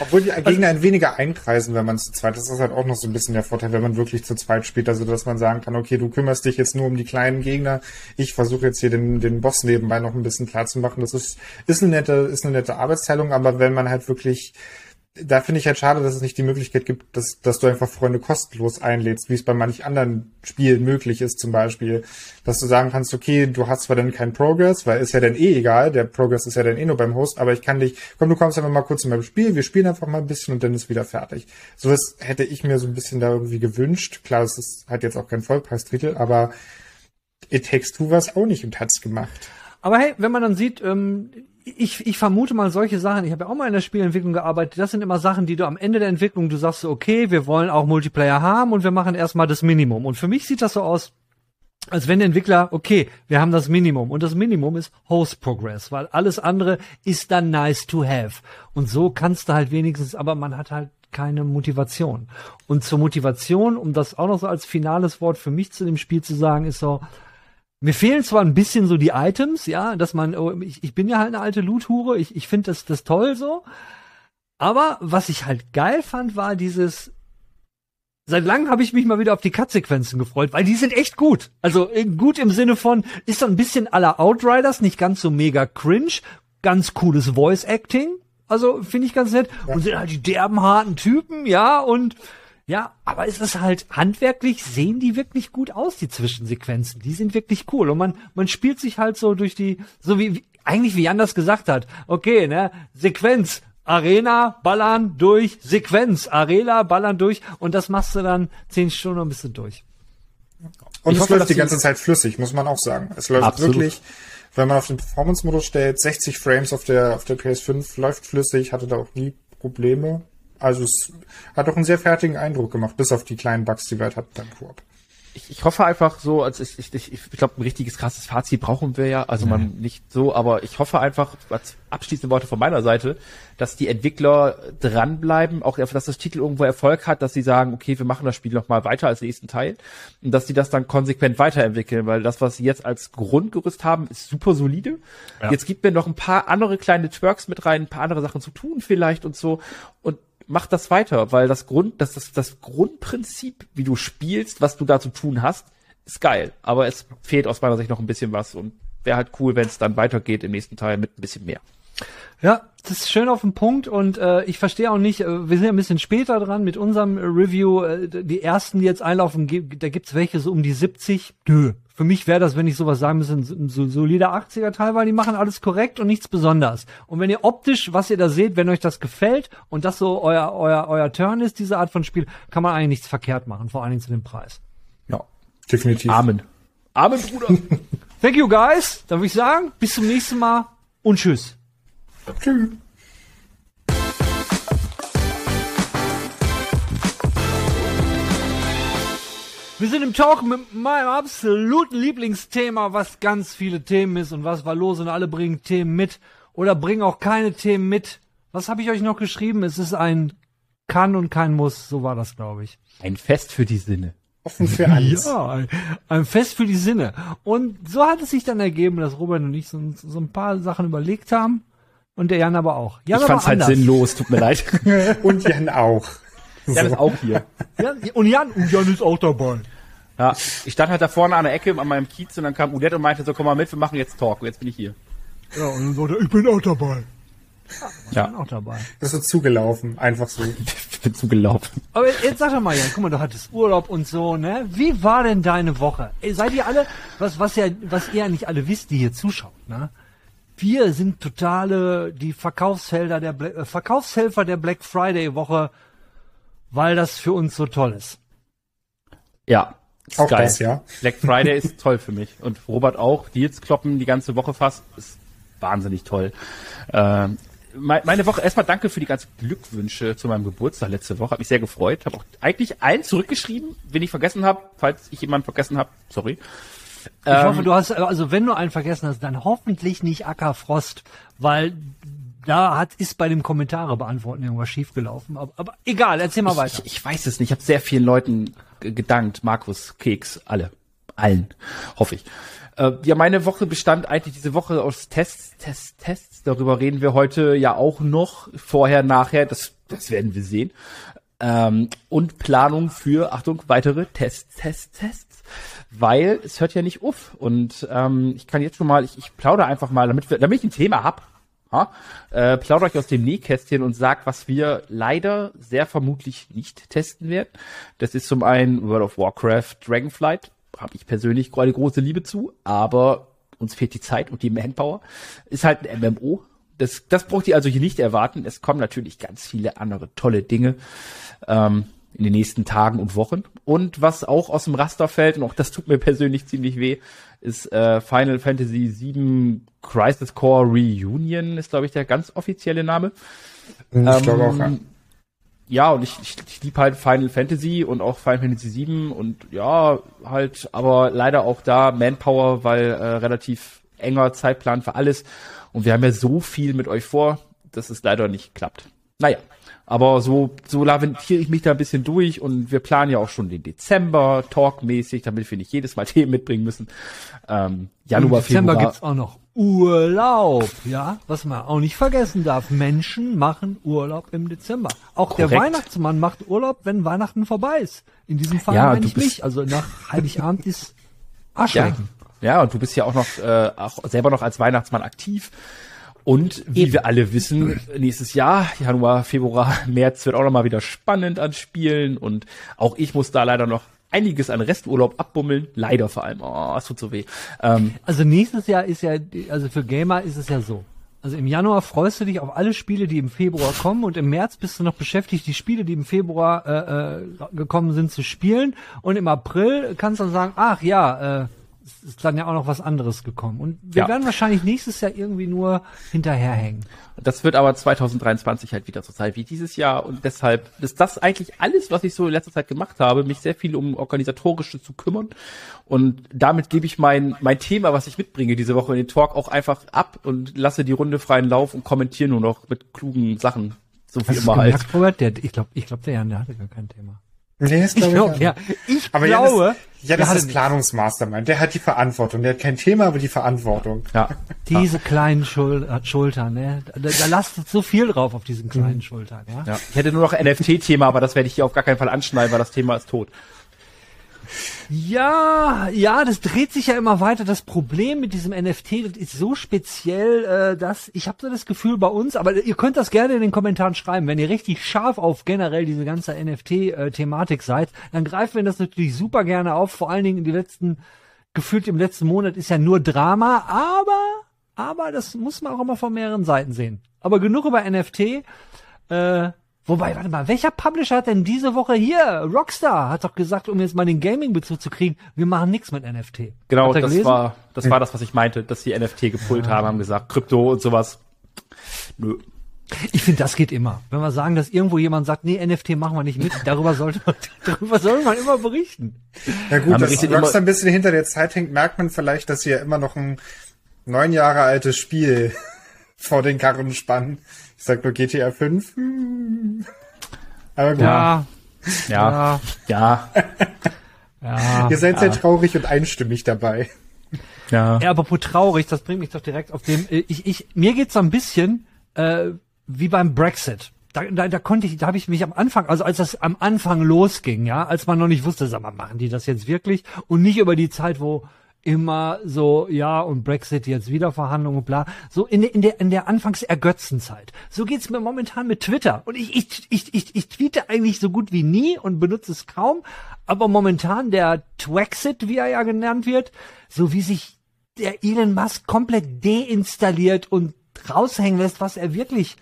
Obwohl die Gegner ein weniger einkreisen, wenn man zu zweit ist. Das ist halt auch noch so ein bisschen der Vorteil, wenn man wirklich zu zweit spielt. Also, dass man sagen kann, okay, du kümmerst dich jetzt nur um die kleinen Gegner. Ich versuche jetzt hier den, den Boss nebenbei noch ein bisschen klar zu machen. Das ist, ist eine nette, ist eine nette Arbeitsteilung. Aber wenn man halt wirklich da finde ich halt schade, dass es nicht die Möglichkeit gibt, dass, dass du einfach Freunde kostenlos einlädst, wie es bei manch anderen Spielen möglich ist, zum Beispiel, dass du sagen kannst, okay, du hast zwar dann keinen Progress, weil ist ja dann eh egal, der Progress ist ja dann eh nur beim Host, aber ich kann dich, komm, du kommst einfach mal kurz in meinem Spiel, wir spielen einfach mal ein bisschen und dann ist wieder fertig. Sowas hätte ich mir so ein bisschen da irgendwie gewünscht. Klar, es ist halt jetzt auch kein Vollpreistitel, aber It Takes Two was auch nicht im Tatz gemacht. Aber hey, wenn man dann sieht, ähm, ich, ich vermute mal solche Sachen, ich habe ja auch mal in der Spielentwicklung gearbeitet, das sind immer Sachen, die du am Ende der Entwicklung, du sagst so, okay, wir wollen auch Multiplayer haben und wir machen erstmal das Minimum. Und für mich sieht das so aus, als wenn der Entwickler, okay, wir haben das Minimum und das Minimum ist Host Progress, weil alles andere ist dann nice to have. Und so kannst du halt wenigstens, aber man hat halt keine Motivation. Und zur Motivation, um das auch noch so als finales Wort für mich zu dem Spiel zu sagen, ist so, mir fehlen zwar ein bisschen so die Items, ja, dass man, oh, ich, ich bin ja halt eine alte Loot-Hure, ich, ich finde das, das toll so. Aber was ich halt geil fand, war dieses, Seit langem habe ich mich mal wieder auf die Cut-Sequenzen gefreut, weil die sind echt gut. Also äh, gut im Sinne von, ist so ein bisschen aller Outriders, nicht ganz so mega cringe, ganz cooles Voice-Acting. Also finde ich ganz nett. Ja. Und sind halt die derben harten Typen, ja, und ja, aber es ist halt handwerklich sehen die wirklich gut aus, die Zwischensequenzen. Die sind wirklich cool. Und man, man spielt sich halt so durch die, so wie, wie eigentlich wie Jan das gesagt hat. Okay, ne, Sequenz, Arena, ballern durch, Sequenz, Arena, ballern durch. Und das machst du dann zehn Stunden und bist du durch. Und ich es hoffe, läuft die ganze Zeit flüssig, muss man auch sagen. Es läuft Absolut. wirklich, wenn man auf den Performance-Modus stellt, 60 Frames auf der, auf der PS5 läuft flüssig, hatte da auch nie Probleme. Also es hat doch einen sehr fertigen Eindruck gemacht, bis auf die kleinen Bugs, die wir halt hatten beim Koop. ich, ich hoffe einfach so, also ich, ich, ich, ich glaube, ein richtiges krasses Fazit brauchen wir ja, also man nicht so, aber ich hoffe einfach, als abschließende Worte von meiner Seite, dass die Entwickler dranbleiben, auch dass das Titel irgendwo Erfolg hat, dass sie sagen, okay, wir machen das Spiel noch mal weiter als nächsten Teil und dass die das dann konsequent weiterentwickeln, weil das, was sie jetzt als Grundgerüst haben, ist super solide. Ja. Jetzt gibt mir noch ein paar andere kleine Twerks mit rein, ein paar andere Sachen zu tun vielleicht und so und mach das weiter, weil das Grund, das, das, das Grundprinzip, wie du spielst, was du da zu tun hast, ist geil. Aber es fehlt aus meiner Sicht noch ein bisschen was und wäre halt cool, wenn es dann weitergeht im nächsten Teil mit ein bisschen mehr. Ja, das ist schön auf den Punkt und äh, ich verstehe auch nicht, äh, wir sind ja ein bisschen später dran mit unserem Review. Äh, die ersten, die jetzt einlaufen, da gibt's welche so um die 70. Nö, für mich wäre das, wenn ich sowas sagen müsste, ein, so solider 80er Teil, weil die machen alles korrekt und nichts besonders. Und wenn ihr optisch, was ihr da seht, wenn euch das gefällt und das so euer, euer, euer Turn ist, diese Art von Spiel, kann man eigentlich nichts verkehrt machen, vor allen Dingen zu dem Preis. Ja, definitiv. Amen. Amen, Bruder. Thank you, guys. Dann würde ich sagen, bis zum nächsten Mal und tschüss. Tschüss. Wir sind im Talk mit meinem absoluten Lieblingsthema, was ganz viele Themen ist und was war los und alle bringen Themen mit oder bringen auch keine Themen mit. Was habe ich euch noch geschrieben? Es ist ein kann und kein muss, so war das, glaube ich. Ein Fest für die Sinne. Offen für alles. Ja, ein, ein, Fest für die Sinne. Und so hat es sich dann ergeben, dass Robert und ich so, so ein paar Sachen überlegt haben. Und der Jan aber auch. Jan ich fand's halt sinnlos, tut mir leid. und Jan auch. Jan ist auch hier. Ja, und Jan, und Jan ist auch dabei. Ja, ich stand halt da vorne an der Ecke an meinem Kiez und dann kam Udet und meinte so, komm mal mit, wir machen jetzt Talk. Und jetzt bin ich hier. Ja, und dann sagte er, ich bin auch dabei. Ja, ich ja. bin auch dabei. Das ist so zugelaufen, einfach so. ich bin zugelaufen. Aber jetzt sag doch mal, Jan, guck mal, du hattest Urlaub und so, ne? Wie war denn deine Woche? Ey, seid ihr alle, was, was ja, was ihr ja nicht alle wisst, die hier zuschaut, ne? Wir sind totale, die Verkaufsfelder der, Bla äh, Verkaufshelfer der Black Friday Woche, weil das für uns so toll ist. Ja, auch geil. das, ja. Black Friday ist toll für mich. Und Robert auch. Deals kloppen die ganze Woche fast. Ist wahnsinnig toll. Ähm, meine Woche, erstmal danke für die ganzen Glückwünsche zu meinem Geburtstag letzte Woche. Hat mich sehr gefreut. Habe auch eigentlich allen zurückgeschrieben, wenn ich vergessen habe. Falls ich jemanden vergessen habe, sorry. Ich ähm, hoffe, du hast, also wenn du einen vergessen hast, dann hoffentlich nicht Ackerfrost, weil da hat ist bei dem Kommentare beantworten irgendwas schiefgelaufen. Aber, aber egal, erzähl mal weiter. Ich, ich weiß es nicht. Ich habe sehr vielen Leuten gedankt. Markus, Keks, alle. Allen, hoffe ich. Äh, ja, meine Woche bestand eigentlich diese Woche aus Tests, Tests, Tests. Darüber reden wir heute ja auch noch. Vorher, nachher, das, das werden wir sehen. Ähm, und Planung für, Achtung, weitere Tests, Tests, Tests. Weil es hört ja nicht auf. Und ähm, ich kann jetzt schon mal, ich, ich plaudere einfach mal, damit, wir, damit ich ein Thema hab, ha, äh, plaudere ich aus dem Nähkästchen und sag, was wir leider sehr vermutlich nicht testen werden. Das ist zum einen World of Warcraft Dragonflight, habe ich persönlich eine große Liebe zu, aber uns fehlt die Zeit und die Manpower. Ist halt ein MMO. Das, das braucht ihr also hier nicht erwarten. Es kommen natürlich ganz viele andere tolle Dinge. Ähm, in den nächsten Tagen und Wochen. Und was auch aus dem Raster fällt, und auch das tut mir persönlich ziemlich weh, ist äh, Final Fantasy VII Crisis Core Reunion, ist glaube ich der ganz offizielle Name. Ich ähm, glaube auch, ja. Ja, und ich, ich, ich liebe halt Final Fantasy und auch Final Fantasy VII und ja, halt, aber leider auch da Manpower, weil äh, relativ enger Zeitplan für alles. Und wir haben ja so viel mit euch vor, dass es leider nicht klappt. Naja, aber so, so lamentiere ich mich da ein bisschen durch und wir planen ja auch schon den Dezember talkmäßig, damit wir nicht jedes Mal Themen mitbringen müssen. Ähm, Januar, Im Dezember Februar. gibt's auch noch Urlaub, ja, was man auch nicht vergessen darf. Menschen machen Urlaub im Dezember. Auch Korrekt. der Weihnachtsmann macht Urlaub, wenn Weihnachten vorbei ist. In diesem Fall ja, meine ich mich. Also nach Heiligabend ist Aschenken. Ja. Ja, und du bist ja auch noch äh, auch selber noch als Weihnachtsmann aktiv. Und wie Eben. wir alle wissen, nächstes Jahr, Januar, Februar, März wird auch nochmal wieder spannend an Spielen und auch ich muss da leider noch einiges an Resturlaub abbummeln. Leider vor allem. Oh, es tut so weh. Ähm, also nächstes Jahr ist ja, also für Gamer ist es ja so. Also im Januar freust du dich auf alle Spiele, die im Februar kommen und im März bist du noch beschäftigt, die Spiele, die im Februar äh, äh, gekommen sind, zu spielen. Und im April kannst du dann sagen, ach ja, äh, ist dann ja auch noch was anderes gekommen. Und wir Ja. werden wahrscheinlich nächstes Jahr irgendwie nur hinterherhängen. Das wird aber 2023 halt wieder so sein wie dieses Jahr und deshalb ist das eigentlich alles, was ich so in letzter Zeit gemacht habe, mich sehr viel um organisatorische zu kümmern und damit gebe ich mein mein Thema, was ich mitbringe diese Woche in den Talk auch einfach ab und lasse die Runde freien Lauf und kommentiere nur noch mit klugen Sachen, so Hast du immer halt. gemerkt, Robert? Der, ich glaube, ich glaub, der Jan, der hatte gar kein Thema. Nee, ist Ich glaube ich. ja, ich Aber glaube, Jan Jan der ist das Planungsmastermind. Der hat die Verantwortung. Der hat kein Thema, aber die Verantwortung. Ja. diese kleinen Schul äh, Schultern, ne? Da, da lastet so viel drauf auf diesen Mhm. kleinen Schultern, ja. ja. Ich hätte nur noch NFT-Thema, aber das werde ich hier auf gar keinen Fall anschneiden, weil das Thema ist tot. Ja, ja, das dreht sich ja immer weiter. Das Problem mit diesem NFT, das ist so speziell, äh, dass ich habe so das Gefühl bei uns, aber ihr könnt das gerne in den Kommentaren schreiben, wenn ihr richtig scharf auf generell diese ganze NFT-Thematik seid, dann greifen wir das natürlich super gerne auf. Vor allen Dingen in die letzten, gefühlt im letzten Monat ist ja nur Drama, aber, aber das muss man auch immer von mehreren Seiten sehen. Aber genug über NFT. Äh, Wobei, warte mal, welcher Publisher hat denn diese Woche hier? Rockstar hat doch gesagt, um jetzt mal den Gaming-Bezug zu kriegen, wir machen nichts mit NFT. Genau, das gelesen? war das war das, was ich meinte, dass die NFT gepult haben, haben gesagt, Krypto und sowas. Nö. Ich finde, das geht immer. Wenn wir sagen, dass irgendwo jemand sagt, nee, NFT machen wir nicht mit, darüber sollte man, darüber soll man immer berichten. Ja gut, Man dass Rockstar immer- ein bisschen hinter der Zeit hängt, merkt man vielleicht, dass sie ja immer noch ein neun Jahre altes Spiel vor den Karren spannen. Ich sag nur GTA 5. hm. Aber gut. Ja, Ja. ja, Ja. ja. Ihr seid sehr traurig und einstimmig dabei. Ja. Ja, aber traurig, das bringt mich doch direkt auf dem, äh, ich, ich, mir geht's so ein bisschen, äh, wie beim Brexit. Da, da, da konnte ich, da habe ich mich am Anfang, also als das am Anfang losging, ja, als man noch nicht wusste, sag mal, machen die das jetzt wirklich? Und nicht über die Zeit, wo immer so, ja, und Brexit jetzt wieder Verhandlungen und bla, so in, in der, in der Anfangs-Ergötzenzeit. So geht's mir momentan mit Twitter. Und ich, ich, ich, ich, ich tweete eigentlich so gut wie nie und benutze es kaum, aber momentan der Twexit, wie er ja genannt wird, so wie sich der Elon Musk komplett deinstalliert und raushängen lässt, was er wirklich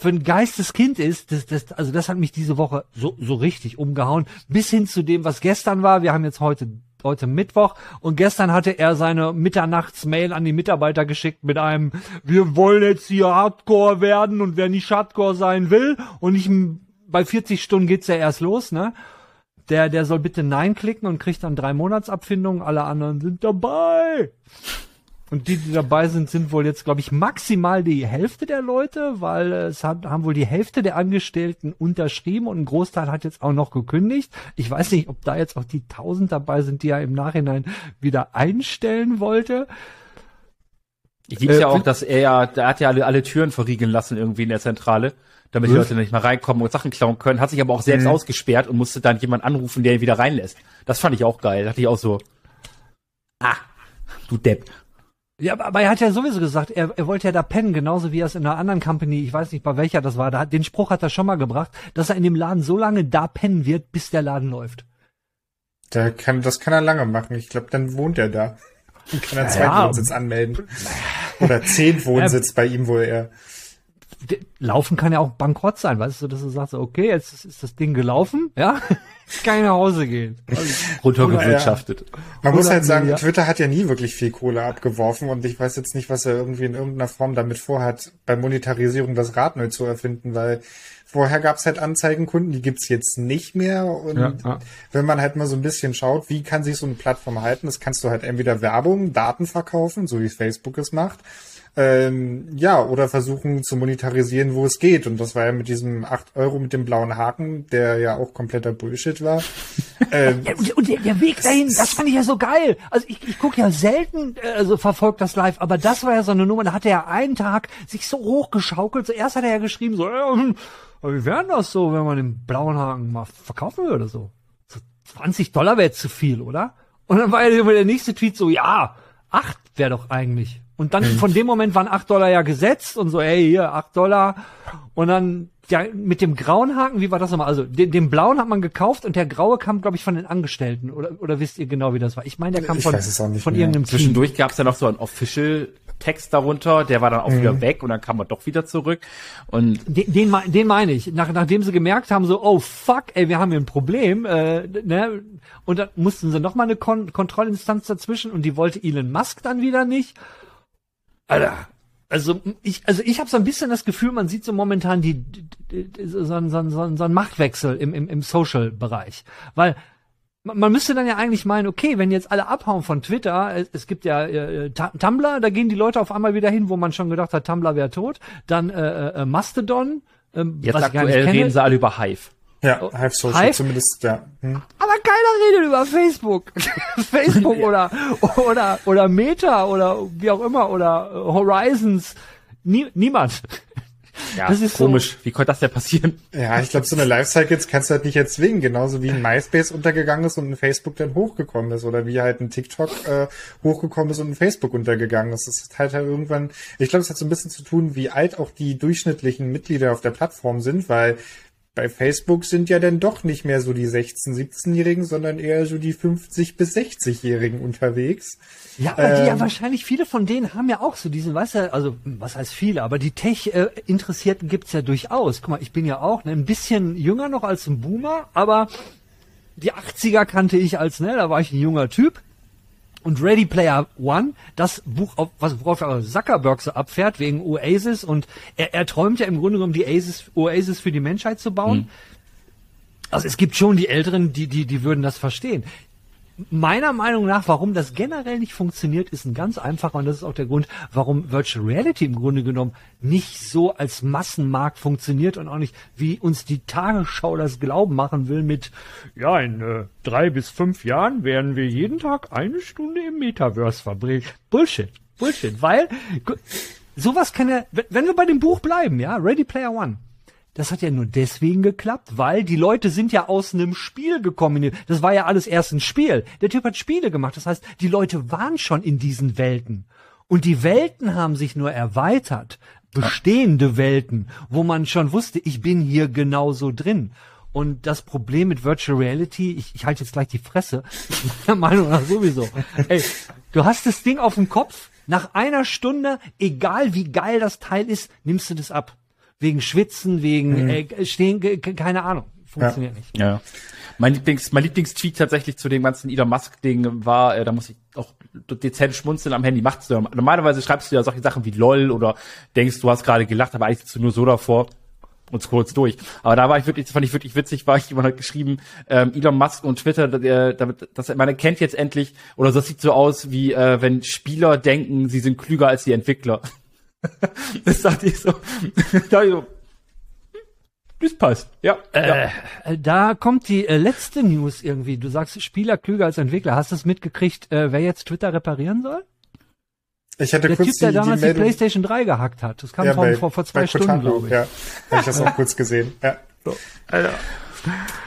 für ein Geisteskind ist, das, das, also das hat mich diese Woche so, so richtig umgehauen, bis hin zu dem, was gestern war. Wir haben jetzt heute, heute Mittwoch und gestern hatte er seine Mitternachtsmail an die Mitarbeiter geschickt mit einem, wir wollen jetzt hier Hardcore werden und wer nicht Hardcore sein will und ich, bei 40 Stunden geht's ja erst los, ne? Der, der soll bitte Nein klicken und kriegt dann drei Monatsabfindungen, alle anderen sind dabei. Und die, die dabei sind, sind wohl jetzt, glaube ich, maximal die Hälfte der Leute, weil es hat, haben wohl die Hälfte der Angestellten unterschrieben und ein Großteil hat jetzt auch noch gekündigt. Ich weiß nicht, ob da jetzt auch die tausend dabei sind, die er im Nachhinein wieder einstellen wollte. Ich lieb's Äh, ja auch, dass er ja, der hat ja alle, alle Türen verriegeln lassen irgendwie in der Zentrale, damit die Was? Leute nicht mal reinkommen und Sachen klauen können, hat sich aber auch selbst Mhm. ausgesperrt und musste dann jemand anrufen, der ihn wieder reinlässt. Das fand ich auch geil. Da dachte ich auch so, ah, du Depp. Ja, aber- er hat ja sowieso gesagt, er, er wollte ja da pennen, genauso wie er es in einer anderen Company, ich weiß nicht, bei welcher das war, da, hat- den Spruch hat er schon mal gebracht, dass er in dem Laden so lange da pennen wird, bis der Laden läuft. Da kann, das kann er lange machen. Ich glaube, dann wohnt er da. Dann kann er zwei Ja. Wohnsitz anmelden. Oder zehn Wohnsitz bei ihm wohl eher. Laufen kann ja auch bankrott sein, weißt du, dass du sagst, okay, jetzt ist- ist das Ding gelaufen, ja, kann ich nach Hause gehen. Runtergewirtschaftet. Man muss Oder- halt sagen, ja. Twitter hat ja nie wirklich viel Kohle abgeworfen und ich weiß jetzt nicht, was er irgendwie in irgendeiner Form damit vorhat, bei Monetarisierung das Rad neu zu erfinden, weil vorher gab's halt Anzeigenkunden, die gibt's jetzt nicht mehr und Ja, ja. wenn man halt mal so ein bisschen schaut, wie kann sich so eine Plattform halten, das kannst du halt entweder Werbung, Daten verkaufen, so wie Facebook es macht, ähm, ja, oder versuchen zu monetarisieren, wo es geht. Und das war ja mit diesem 8 Euro mit dem blauen Haken, der ja auch kompletter Bullshit war. ähm, Ja, und, und der, der Weg dahin, das fand ich ja so geil. Also ich, ich gucke ja selten, äh, also verfolgt das live, aber das war ja so eine Nummer, da hatte er einen Tag sich so hochgeschaukelt. Zuerst hat er ja geschrieben, so, ja, aber wie wäre das so, wenn man den blauen Haken mal verkaufen würde, so? so 20 Dollar wäre zu viel, oder? Und dann war ja der nächste Tweet so, ja, acht wäre doch eigentlich. Und dann von dem Moment waren acht Dollar ja gesetzt und so, ey, hier, acht Dollar. Und dann, ja, mit dem grauen Haken, wie war das nochmal? Also, den, den blauen hat man gekauft und der graue kam, glaube ich, von den Angestellten. Oder, oder wisst ihr genau, wie das war? Ich meine, der kam Ich von, weiß es auch nicht von mehr. irgendeinem. Zwischendurch gab's ja noch so ein Official Text darunter, der war dann auch mhm. wieder weg und dann kam er doch wieder zurück. Und den, den, den meine ich. Nach, nachdem sie gemerkt haben, so, oh fuck, ey, wir haben hier ein Problem, äh, ne? Und dann mussten sie noch mal eine Kon Kontrollinstanz dazwischen und die wollte Elon Musk dann wieder nicht. Alter, also ich, also ich habe so ein bisschen das Gefühl, man sieht so momentan die, die, die so, so, so, so, so einen Machtwechsel im, im, im Social-Bereich, weil man müsste dann ja eigentlich meinen, okay, wenn jetzt alle abhauen von Twitter, es, es gibt ja äh, Tumblr, da gehen die Leute auf einmal wieder hin, wo man schon gedacht hat, Tumblr wäre tot, dann äh, äh, Mastodon. Ähm, jetzt aktuell reden sie alle über Hive. Ja, Hive Social Hive? zumindest, ja. Hm. Aber keiner redet über Facebook. Facebook ja. oder, oder, oder Meta oder wie auch immer oder Horizons. Nie, niemand. Ja, das ist komisch. So. Wie konnte das denn passieren? Ja, ich glaube, so eine Lifecycles kannst du halt nicht erzwingen. Genauso wie ein MySpace untergegangen ist und ein Facebook dann hochgekommen ist. Oder wie halt ein TikTok äh, hochgekommen ist und ein Facebook untergegangen ist. Das ist halt halt irgendwann, ich glaube, es hat so ein bisschen zu tun, wie alt auch die durchschnittlichen Mitglieder auf der Plattform sind, weil bei Facebook sind ja dann doch nicht mehr so die 16-, 17-Jährigen, sondern eher so die 50- bis 60-Jährigen unterwegs. Ja, aber ähm, die ja ähm, wahrscheinlich, viele von denen haben ja auch so diesen, weißt du, also was heißt viele, aber die Tech-Interessierten gibt's ja durchaus. Guck mal, ich bin ja auch ne, ein bisschen jünger noch als ein Boomer, aber die 80er kannte ich als, ne, da war ich ein junger Typ. Und Ready Player One, das Buch, auf, was, worauf Zuckerberg so abfährt, wegen Oasis, und er, er träumt ja im Grunde genommen die Oasis, Oasis für die Menschheit zu bauen. Mhm. Also es gibt schon die Älteren, die, die, die würden das verstehen meiner Meinung nach, warum das generell nicht funktioniert, ist ein ganz einfacher und das ist auch der Grund, warum Virtual Reality im Grunde genommen nicht so als Massenmarkt funktioniert und auch nicht, wie uns die Tagesschau das glauben machen will mit, ja, in äh, drei bis fünf Jahren werden wir jeden Tag eine Stunde im Metaverse verbringen. Bullshit. Bullshit. Weil, sowas kann ja, wenn wir bei dem Buch bleiben, ja, Ready Player One, das hat ja nur deswegen geklappt, weil die Leute sind ja aus einem Spiel gekommen. Das war ja alles erst ein Spiel. Der Typ hat Spiele gemacht. Das heißt, die Leute waren schon in diesen Welten. Und die Welten haben sich nur erweitert. Bestehende Welten, wo man schon wusste, ich bin hier genauso drin. Und das Problem mit Virtual Reality, ich, ich halte jetzt gleich die Fresse, meiner Meinung nach sowieso. Ey, du hast das Ding auf dem Kopf, nach einer Stunde, egal wie geil das Teil ist, nimmst du das ab wegen Schwitzen, wegen mhm. äh, Stehen, keine Ahnung. Funktioniert ja. nicht. Ja. Mein Lieblings, mein Lieblingstweet tatsächlich zu dem ganzen Elon Musk Ding war, äh, da muss ich auch dezent schmunzeln am Handy. Machst du normalerweise schreibst du ja solche Sachen wie LOL oder denkst, du hast gerade gelacht, aber eigentlich sitzt du nur so davor und kurz durch. Aber da war ich wirklich, das fand ich wirklich witzig, war ich jemand hat geschrieben, ähm, Elon Musk und Twitter, der, damit, das, man erkennt jetzt endlich, oder das sieht so aus, wie äh, wenn Spieler denken, sie sind klüger als die Entwickler. das dachte ich so. da ich so das passt. Ja, äh, ja. Da kommt die äh, letzte News irgendwie. Du sagst Spieler klüger als Entwickler. Hast du es mitgekriegt, äh, wer jetzt Twitter reparieren soll? Ich hatte der kurz Typ, der die, damals die, die, PlayStation 3 gehackt hat. Das kam ja, vor, bei, vor, vor zwei Stunden, glaube ich. Ja, habe ich das auch kurz gesehen. Ja. So. Alter.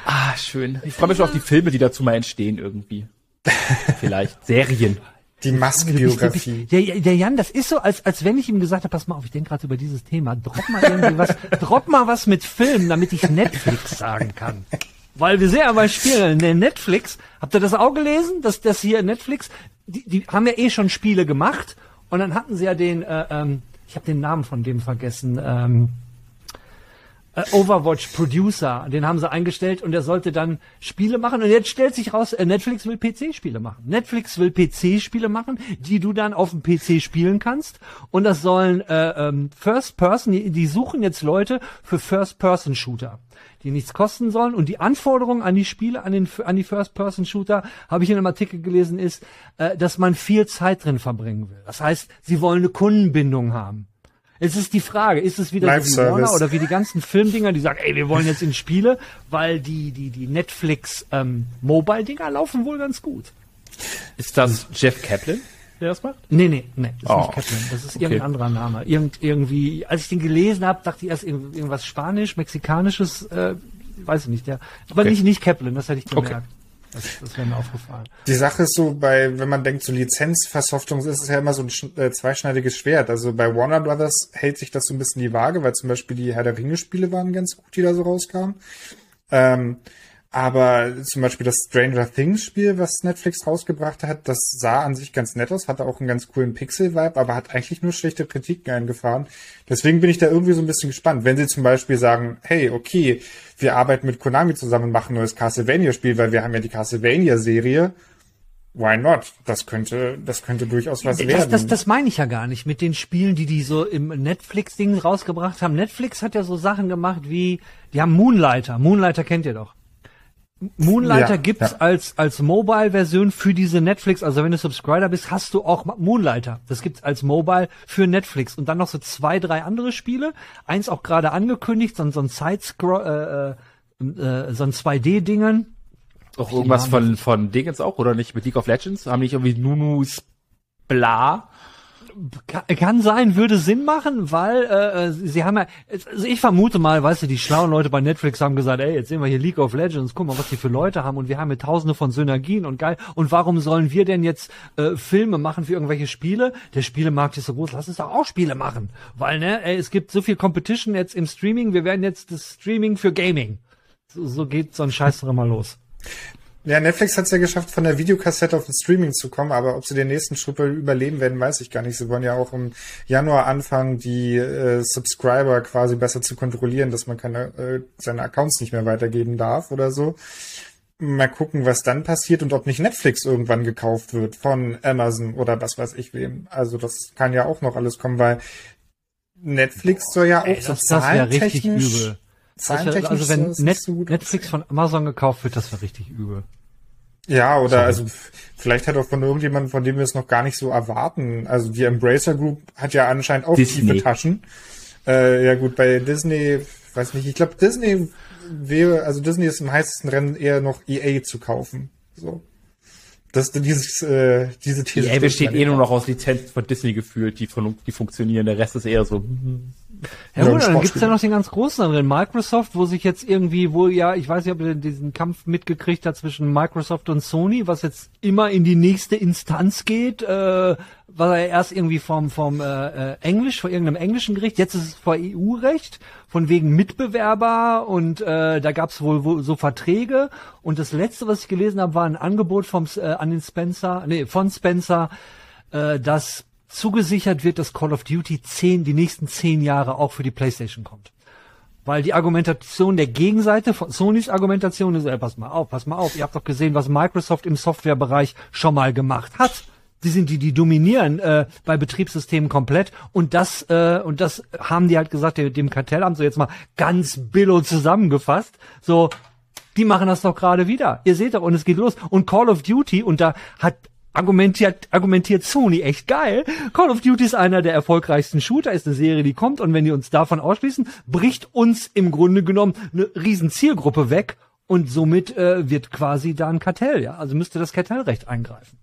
Ah, schön. Ich freue mich schon auf die Filme, die dazu mal entstehen irgendwie. Vielleicht Serien. Die Musk-Biografie. Der, der Jan, das ist so, als, als wenn ich ihm gesagt habe, pass mal auf, ich denke gerade über dieses Thema, drop mal irgendwie was, drop mal was mit Filmen, damit ich Netflix sagen kann. Weil wir sehen ja bei Spielen, ne, Netflix, habt ihr das auch gelesen, dass das hier Netflix, die, die haben ja eh schon Spiele gemacht und dann hatten sie ja den, äh, ähm, ich habe den Namen von dem vergessen, ähm, äh, Overwatch Producer, den haben sie eingestellt und der sollte dann Spiele machen und jetzt stellt sich raus, äh, Netflix will PC-Spiele machen. Netflix will PC-Spiele machen, die du dann auf dem PC spielen kannst und das sollen äh, ähm, First Person, die, die suchen jetzt Leute für First Person Shooter die nichts kosten sollen. Und die Anforderung an die Spiele, an, den, an die First-Person-Shooter, habe ich in einem Artikel gelesen, ist, äh, dass man viel Zeit drin verbringen will. Das heißt, sie wollen eine Kundenbindung haben. Es ist die Frage, ist es wieder so wie Warner oder wie die ganzen Filmdinger, die sagen, ey, wir wollen jetzt in Spiele, weil die, die, die Netflix ähm, Mobile-Dinger laufen wohl ganz gut. Ist das Jeff Kaplan? der das macht? Nee, nee, nee, das ist oh. nicht Kaplan. Das ist okay. irgendein anderer Name. Irgend, irgendwie, als ich den gelesen habe, dachte ich erst irgendwas Spanisch, Mexikanisches, äh, weiß ich nicht, ja. Aber okay. nicht, nicht Kaplan, das hätte ich gemerkt. Okay. Das, das wäre mir aufgefallen. Die Sache ist so, bei, wenn man denkt, so Lizenzversoftung ist es ja immer so ein äh, zweischneidiges Schwert. Also bei Warner Brothers hält sich das so ein bisschen die Waage, weil zum Beispiel die Herr der Ringe Spiele waren ganz gut, die da so rauskamen. Ähm, Aber zum Beispiel das Stranger Things Spiel, was Netflix rausgebracht hat, das sah an sich ganz nett aus, hatte auch einen ganz coolen Pixel-Vibe, aber hat eigentlich nur schlechte Kritiken eingefahren. Deswegen bin ich da irgendwie so ein bisschen gespannt. Wenn sie zum Beispiel sagen, hey, okay, wir arbeiten mit Konami zusammen und machen ein neues Castlevania-Spiel, weil wir haben ja die Castlevania-Serie, why not? Das könnte, das könnte durchaus was das, werden. Das, das meine ich ja gar nicht mit den Spielen, die die so im Netflix-Ding rausgebracht haben. Netflix hat ja so Sachen gemacht wie, die haben Moonlighter. Moonlighter kennt ihr doch. Moonlighter Ja, gibt's ja. als als Mobile-Version für diese Netflix. Also wenn du Subscriber bist, hast du auch Moonlighter. Das gibt's als Mobile für Netflix und dann noch so zwei, drei andere Spiele. Eins auch gerade angekündigt, so, ein- so ein Side-Scroll, äh, äh, äh, so ein 2D-Dingen. Auch irgendwas von, von Dingens auch, oder nicht? Mit League of Legends? Haben nicht irgendwie Nunus Bla? Kann, sein, würde Sinn machen, weil äh, äh, sie haben ja, also ich vermute mal, weißt du, die schlauen Leute bei Netflix haben gesagt, ey, jetzt sehen wir hier League of Legends, guck mal, was die für Leute haben und wir haben hier tausende von Synergien und geil. Und warum sollen wir denn jetzt äh, Filme machen für irgendwelche Spiele? Der Spielemarkt ist so groß, lass uns doch auch Spiele machen. Weil, ne, ey, es gibt so viel Competition jetzt im Streaming, wir werden jetzt das Streaming für Gaming. So, so geht so ein Scheiß doch immer los. Ja, Netflix hat es ja geschafft, von der Videokassette auf den Streaming zu kommen, aber ob sie den nächsten Schritt überleben werden, weiß ich gar nicht. Sie wollen ja auch im Januar anfangen, die äh, Subscriber quasi besser zu kontrollieren, dass man keine, äh, seine Accounts nicht mehr weitergeben darf oder so. Mal gucken, was dann passiert und ob nicht Netflix irgendwann gekauft wird von Amazon oder was weiß ich wem. Also das kann ja auch noch alles kommen, weil Netflix soll ja auch Ey, das übel. Das wär, zahlentechnisch also wenn Net, Netflix von Amazon gekauft wird, das wäre richtig übel. Ja, oder also vielleicht hat auch von irgendjemandem, von dem wir es noch gar nicht so erwarten. Also die Embracer Group hat ja anscheinend auch Disney. tiefe Taschen. Äh, ja gut, bei Disney, weiß nicht, ich glaube Disney wäre, also Disney ist im heißesten Rennen eher noch EA zu kaufen. So. Das dieses, äh, diese These. EA besteht eh nur noch aus Lizenzen von Disney gefühlt, die, fun die funktionieren. Der Rest ist eher so, hm, Ja, Ja, gut, dann gibt's ja noch den ganz großen drin. Microsoft, wo sich jetzt irgendwie wohl, ja, ich weiß nicht, ob ihr diesen Kampf mitgekriegt habt zwischen Microsoft und Sony, was jetzt immer in die nächste Instanz geht, äh, war ja erst irgendwie vom, vom äh, äh, Englisch, vor irgendeinem englischen Gericht, jetzt ist es vor EU-Recht, von wegen Mitbewerber und äh, da gab's wohl, wohl so Verträge. Und das letzte, was ich gelesen habe, war ein Angebot vom äh, an den Spencer, nee, von Spencer, äh, dass zugesichert wird, dass Call of Duty 10, die nächsten zehn Jahre auch für die PlayStation kommt. Weil die Argumentation der Gegenseite von Sonys Argumentation ist, ey, pass mal auf, pass mal auf, ihr habt doch gesehen, was Microsoft im Softwarebereich schon mal gemacht hat. Die sind die, die dominieren äh, bei Betriebssystemen komplett und das äh, und das haben die halt gesagt, dem dem Kartell haben sie jetzt mal ganz billo zusammengefasst. So, die machen das doch gerade wieder. Ihr seht doch, und es geht los. Und Call of Duty, und da hat argumentiert, argumentiert Sony echt geil. Call of Duty ist einer der erfolgreichsten Shooter, ist eine Serie, die kommt, und wenn die uns davon ausschließen, bricht uns im Grunde genommen eine riesen Zielgruppe weg, und somit äh, wird quasi da ein Kartell, ja. Also müsste das Kartellrecht eingreifen.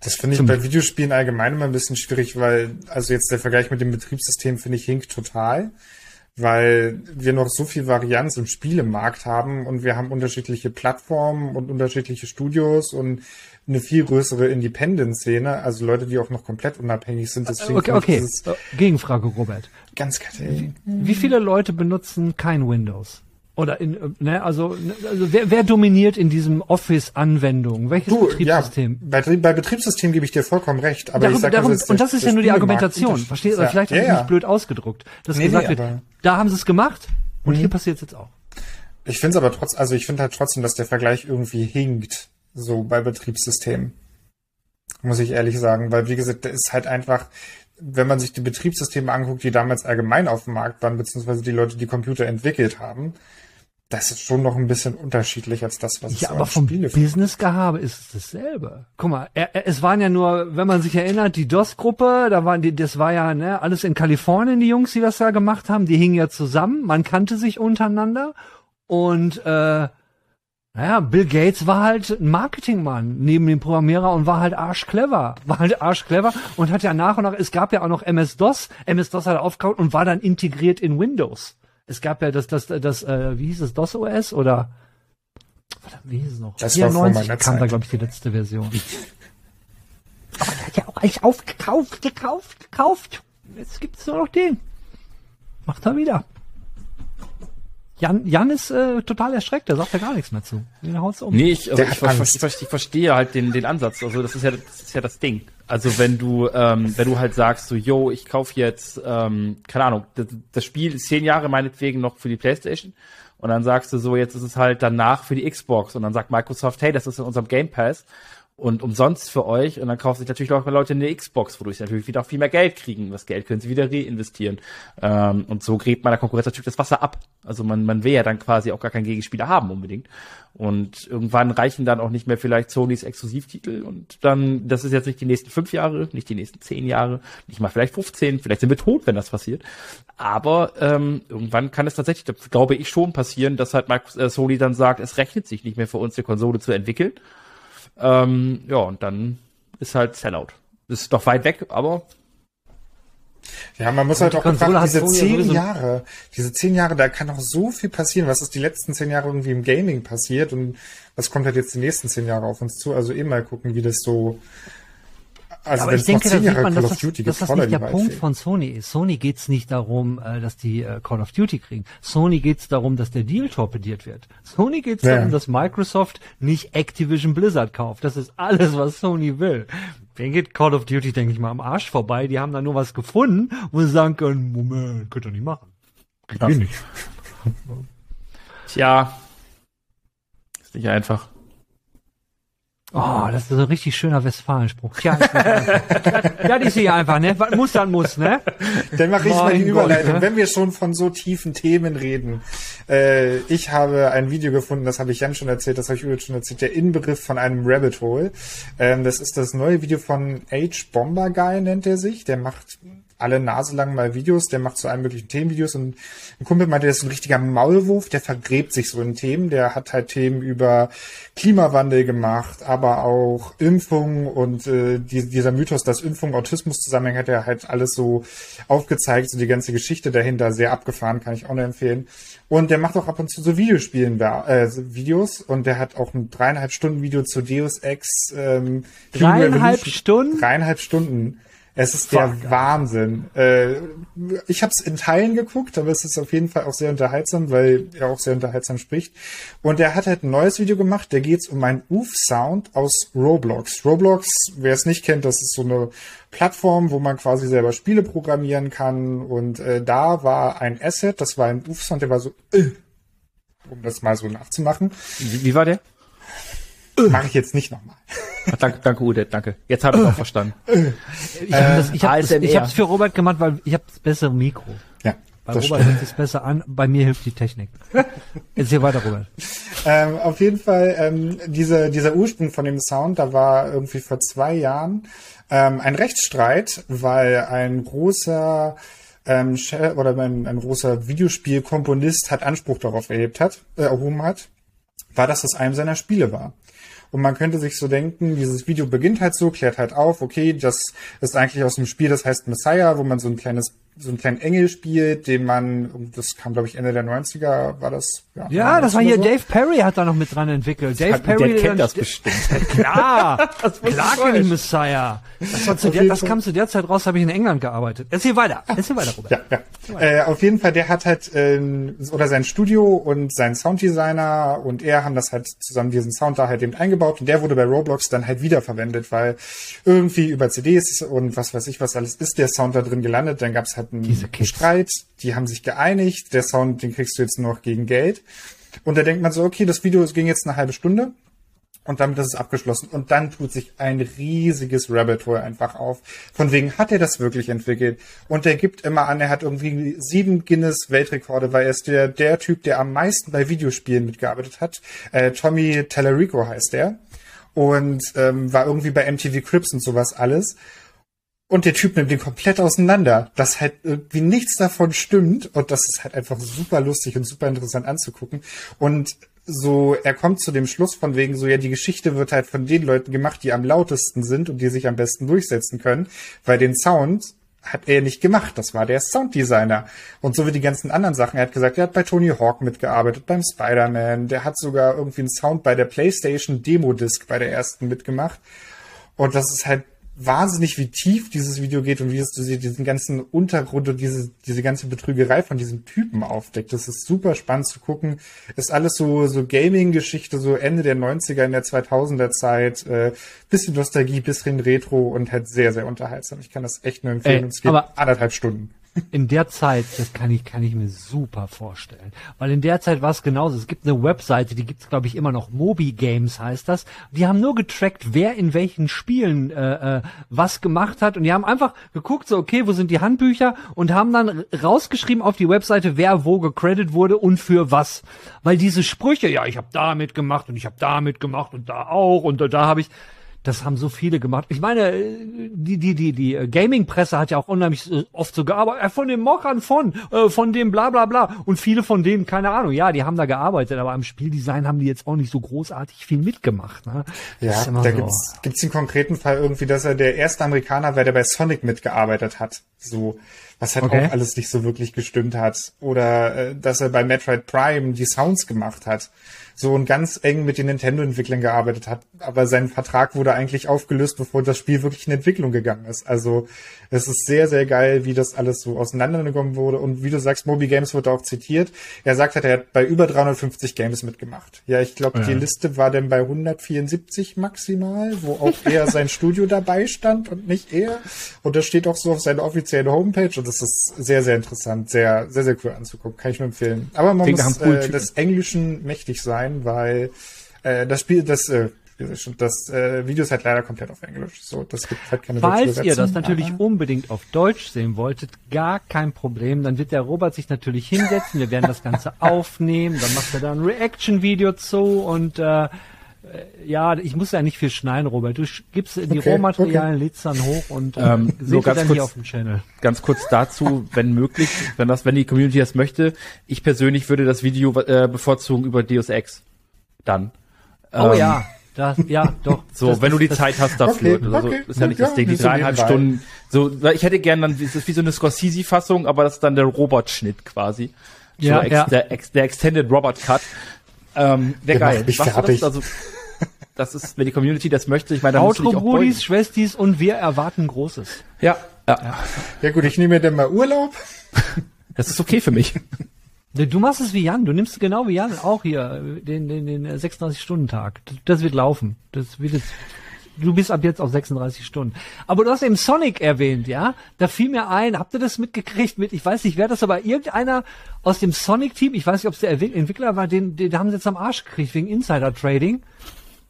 Das finde ich bei Videospielen allgemein immer ein bisschen schwierig, weil, also jetzt der Vergleich mit dem Betriebssystem finde ich hinkt total, weil wir noch so viel Varianz im Spielemarkt haben und wir haben unterschiedliche Plattformen und unterschiedliche Studios und eine viel größere Independent-Szene, also Leute, die auch noch komplett unabhängig sind. Deswegen Okay, ich okay. Äh, Gegenfrage, Robert. ganz Kartell. Wie viele Leute benutzen kein Windows? Oder in, äh, ne, also, ne, also wer, wer dominiert in diesem Office-Anwendung? Welches Du, Betriebssystem? ja, bei, bei Betriebssystem gebe ich dir vollkommen recht, aber ich darum, sag darum, das ist und das ist ja nur die Argumentation. Verstehst du? Ja. Vielleicht ja, habe ich ja. nicht blöd ausgedrückt. Dass Nee, gesagt nee, wird, Mhm. da haben sie es gemacht und hier passiert es jetzt auch. Ich finde es aber trotz, also ich finde halt trotzdem, dass der Vergleich irgendwie hinkt, so bei Betriebssystemen. Muss ich ehrlich sagen, weil wie gesagt, der ist halt einfach, wenn man sich die Betriebssysteme anguckt, die damals allgemein auf dem Markt waren, beziehungsweise die Leute, die Computer entwickelt haben, das ist schon noch ein bisschen unterschiedlich als das, was es Ja, aber vom Businessgehabe ist es dasselbe. Guck mal, er, er, es waren ja nur, wenn man sich erinnert, die DOS-Gruppe, da waren die, das war ja ne, alles in Kalifornien, die Jungs, die das da gemacht haben, die hingen ja zusammen, man kannte sich untereinander und äh, naja, Bill Gates war halt ein Marketingmann neben dem Programmierer und war halt arschclever. War halt arschclever und hat ja nach und nach, es gab ja auch noch MS-DOS. MS-DOS hat er aufgebaut und war dann integriert in Windows. Es gab ja das, das, das, äh, wie hieß es, DOS-OS oder, verdammt, wie hieß es noch? Das war vor 94 meiner kam da, Zeit. glaube ich, die letzte Version. Aber der hat ja auch alles aufgekauft, gekauft, gekauft. Jetzt gibt's nur noch den. Macht er wieder. Jan, Jan ist äh, total erschreckt, der sagt ja gar nichts mehr zu. Den haut's um. Nee, ich, also ich, ich, ich, ich, verstehe halt den, den Ansatz. Also das ist ja das ist ja das Ding. Also wenn du ähm, wenn du halt sagst so, yo, ich kaufe jetzt, ähm, keine Ahnung, das, das Spiel ist zehn Jahre meinetwegen noch für die PlayStation und dann sagst du so, jetzt ist es halt danach für die Xbox und dann sagt Microsoft, hey, das ist in unserem Game Pass und umsonst für euch und dann kaufen sich natürlich auch Leute eine Xbox, wodurch sie natürlich wieder viel mehr Geld kriegen. Das Geld können sie wieder reinvestieren. Ähm, und so gräbt man der Konkurrenz natürlich das Wasser ab. Also man, man will ja dann quasi auch gar keinen Gegenspieler haben unbedingt. Und irgendwann reichen dann auch nicht mehr vielleicht Sonys Exklusivtitel und dann, das ist jetzt nicht die nächsten fünf Jahre, nicht die nächsten zehn Jahre, nicht mal vielleicht 15, vielleicht sind wir tot, wenn das passiert. Aber ähm, irgendwann kann es tatsächlich, glaube ich, schon passieren, dass halt äh, Sony dann sagt, es rechnet sich nicht mehr für uns, die Konsole zu entwickeln ähm, ja, und dann ist halt Sellout. Ist doch weit weg, aber. Ja, man muss halt auch betrachten, diese zehn Jahre, diese zehn Jahre, da kann noch so viel passieren. Was ist die letzten zehn Jahre irgendwie im Gaming passiert und was kommt halt jetzt die nächsten zehn Jahre auf uns zu? Also eben mal gucken, wie das so also aber ich denke, da sieht man, dass das, dass das nicht der Punkt von Sony ist. Sony geht's nicht darum, äh, dass die äh, Call of Duty kriegen. Sony geht's darum, dass der Deal torpediert wird. Sony geht's ja. darum, dass Microsoft nicht Activision Blizzard kauft. Das ist alles, was Sony will. Den geht Call of Duty, denke ich mal, am Arsch vorbei. Die haben da nur was gefunden, wo sie sagen können, Moment, könnt ihr nicht machen. Geht nicht. Tja, ist nicht einfach. Oh, das ist so ein richtig schöner Westfalenspruch. Ja, ja, die ist hier einfach, ne? Muss dann muss, ne? Dann mache ich mal die Überleitung. ne? Wenn wir schon von so tiefen Themen reden. Äh, ich habe ein Video gefunden, das habe ich Jan schon erzählt, das habe ich Judith schon erzählt, der Inbegriff von einem Rabbit Hole. Ähm, das ist das neue Video von H. Bomber Guy, nennt er sich. Der macht alle Nase lang mal Videos, der macht zu allen möglichen Themenvideos und ein Kumpel meinte, der ist ein richtiger Maulwurf, der vergräbt sich so in Themen, der hat halt Themen über Klimawandel gemacht, aber auch Impfung und äh, die, dieser Mythos, dass Impfung Autismus zusammenhängt, hat er halt alles so aufgezeigt, so die ganze Geschichte dahinter, sehr abgefahren, kann ich auch nur empfehlen. Und der macht auch ab und zu so Videospielen, äh, Videos und der hat auch ein dreieinhalb Stunden Video zu Deus Ex. Ähm, dreieinhalb Stunden? Dreieinhalb Stunden. Es ist Fuck, der Wahnsinn. Äh, ich habe es in Teilen geguckt, aber es ist auf jeden Fall auch sehr unterhaltsam, weil er auch sehr unterhaltsam spricht. Und er hat halt ein neues Video gemacht, da geht's um einen UF-Sound aus Roblox. Roblox, wer es nicht kennt, das ist so eine Plattform, wo man quasi selber Spiele programmieren kann. Und äh, da war ein Asset, das war ein UF-Sound, der war so, äh, um das mal so nachzumachen. Wie, wie war der? Mache ich jetzt nicht nochmal. Danke, danke, Ude, danke. Jetzt habe ich auch verstanden. Ich habe es ich hab, hab's für Robert gemacht, weil ich habe das bessere Mikro. Ja. Bei Robert hört sich besser an, bei mir hilft die Technik. Jetzt hier weiter, Robert. Ähm, auf jeden Fall, ähm, diese, dieser Ursprung von dem Sound, da war irgendwie vor zwei Jahren ähm, ein Rechtsstreit, weil ein großer ähm, oder ein, ein großer Videospielkomponist hat Anspruch darauf erhebt hat, äh, erhoben hat, war, dass das einem seiner Spiele war. Und man könnte sich so denken, dieses Video beginnt halt so, klärt halt auf, okay, das ist eigentlich aus dem Spiel, das heißt Messiah, wo man so ein kleines so einen kleinen Engel spielt, den man, das kam glaube ich Ende der 90er, war das? Ja, ja das war hier, so. Dave Perry hat da noch mit dran entwickelt. Dave hat, Perry. Der kennt das bestimmt. Klar, klar kenne ich Messiah. Das, war zu der, das kam zu der Zeit raus, habe ich in England gearbeitet. Erzähl weiter, erzähl weiter, Robert. Ja, ja. Äh, auf jeden Fall, der hat halt, ähm, oder sein Studio und sein Sounddesigner und er haben das halt zusammen diesen Sound da halt eben eingebaut und der wurde bei Roblox dann halt wiederverwendet, weil irgendwie über CDs und was weiß ich was alles ist der Sound da drin gelandet, dann gab es halt einen Streit, die haben sich geeinigt, der Sound, den kriegst du jetzt noch gegen Geld. Und da denkt man so, okay, das Video ging jetzt eine halbe Stunde und damit ist es abgeschlossen. Und dann tut sich ein riesiges Rabbit Hole einfach auf. Von wegen hat er das wirklich entwickelt. Und er gibt immer an, er hat irgendwie sieben Guinness-Weltrekorde, weil er ist der, der Typ, der am meisten bei Videospielen mitgearbeitet hat. Äh, Tommy Tallarico heißt er. Und ähm, war irgendwie bei MTV Crips und sowas alles. Und der Typ nimmt den komplett auseinander, dass halt irgendwie nichts davon stimmt und das ist halt einfach super lustig und super interessant anzugucken. Und so, er kommt zu dem Schluss von wegen so, ja, die Geschichte wird halt von den Leuten gemacht, die am lautesten sind und die sich am besten durchsetzen können, weil den Sound hat er nicht gemacht. Das war der Sounddesigner. Und so wie die ganzen anderen Sachen. Er hat gesagt, er hat bei Tony Hawk mitgearbeitet, beim Spider-Man. Der hat sogar irgendwie einen Sound bei der PlayStation Demo Disc bei der ersten mitgemacht. Und das ist halt wahnsinnig, wie tief dieses Video geht und wie es diesen ganzen Untergrund und diese, diese ganze Betrügerei von diesem Typen aufdeckt. Das ist super spannend zu gucken. Ist alles so, so Gaming-Geschichte, so Ende der 90er, in der 2000er Zeit, äh, bisschen Nostalgie, bisschen Retro und halt sehr, sehr unterhaltsam. Ich kann das echt nur empfehlen. Ey, und es geht anderthalb Stunden in der Zeit, das kann ich, kann ich mir super vorstellen. Weil in der Zeit war es genauso. Es gibt eine Webseite, die gibt's glaube ich immer noch, Mobi Games heißt das. Die haben nur getrackt, wer in welchen Spielen äh, äh, was gemacht hat. Und die haben einfach geguckt, so okay, wo sind die Handbücher? Und haben dann rausgeschrieben auf die Webseite, wer wo gecredit wurde und für was. Weil diese Sprüche, ja, ich habe damit gemacht und ich habe damit gemacht und da auch und da, da habe ich das haben so viele gemacht. Ich meine, die, die, die, die Gaming-Presse hat ja auch unheimlich äh, oft so gearbeitet, äh, von den Mockern von, äh, von dem bla bla bla. Und viele von denen, keine Ahnung, ja, die haben da gearbeitet, aber am Spieldesign haben die jetzt auch nicht so großartig viel mitgemacht. Ne? Ja, da so. gibt's, gibt's den konkreten Fall irgendwie, dass er der erste Amerikaner wäre, der bei Sonic mitgearbeitet hat. So was halt okay. auch alles nicht so wirklich gestimmt hat. Oder äh, dass er bei Metroid Prime die Sounds gemacht hat so und ganz eng mit den Nintendo-Entwicklern gearbeitet hat. Aber sein Vertrag wurde eigentlich aufgelöst, bevor das Spiel wirklich in Entwicklung gegangen ist. Also es ist sehr, sehr geil, wie das alles so auseinandergekommen wurde. Und wie du sagst, Moby Games wurde auch zitiert. Er sagt hat, er hat bei über 350 Games mitgemacht. Ja, ich glaube, ja. die Liste war dann bei 174 maximal, wo auch eher sein Studio dabei stand und nicht er. Und das steht auch so auf seiner offiziellen Homepage. Und das ist sehr, sehr interessant, sehr, sehr, sehr cool anzugucken. Kann ich nur empfehlen. Aber man Klingt muss äh, des Englischen mächtig sein weil äh, das Spiel, das äh, das äh, Video ist halt leider komplett auf Englisch. So, das gibt halt keine Falls ihr das natürlich unbedingt auf Deutsch sehen wolltet, gar kein Problem. Dann wird der Robert sich natürlich hinsetzen. Wir werden das Ganze aufnehmen. Dann macht er da ein Reaction-Video zu und äh, ja, ich muss ja nicht viel schneiden, Robert. Du gibst die okay, Rohmaterialien, okay. lädst dann hoch und äh, ähm, so ganz dann kurz, hier auf dem Channel. Ganz kurz dazu, wenn möglich, wenn das, wenn die Community das möchte. Ich persönlich würde das Video äh, bevorzugen über Deus Ex. Dann. Oh ähm, ja. Das, ja, doch. So, das, wenn das, du die Zeit hast dafür. Okay, also, okay, ist ja nicht das Ding. Die dreieinhalb Stunden. So, ich hätte gern dann, das ist wie so eine Scorsese-Fassung, aber das ist dann der Robot-Schnitt quasi. So ja, ex, ja. Der, der Extended Robot Cut. Ähm, Wäre geil. Mich fertig. Das? Also, das ist, wenn die Community das möchte, ich meine, dann Outro, Brudis, Schwestis und wir erwarten Großes. Ja, ja. Ja, ja gut, ich nehme mir dann mal Urlaub. Das ist okay für mich. Du machst es wie Jan, du nimmst genau wie Jan auch hier den, den, den 36-Stunden-Tag. Das wird laufen. Das wird jetzt, du bist ab jetzt auf 36 Stunden. Aber du hast eben Sonic erwähnt, ja? Da fiel mir ein, habt ihr das mitgekriegt mit, ich weiß nicht, wer das, aber irgendeiner aus dem Sonic-Team, ich weiß nicht, ob es der Entwickler war, den, den haben sie jetzt am Arsch gekriegt wegen Insider-Trading.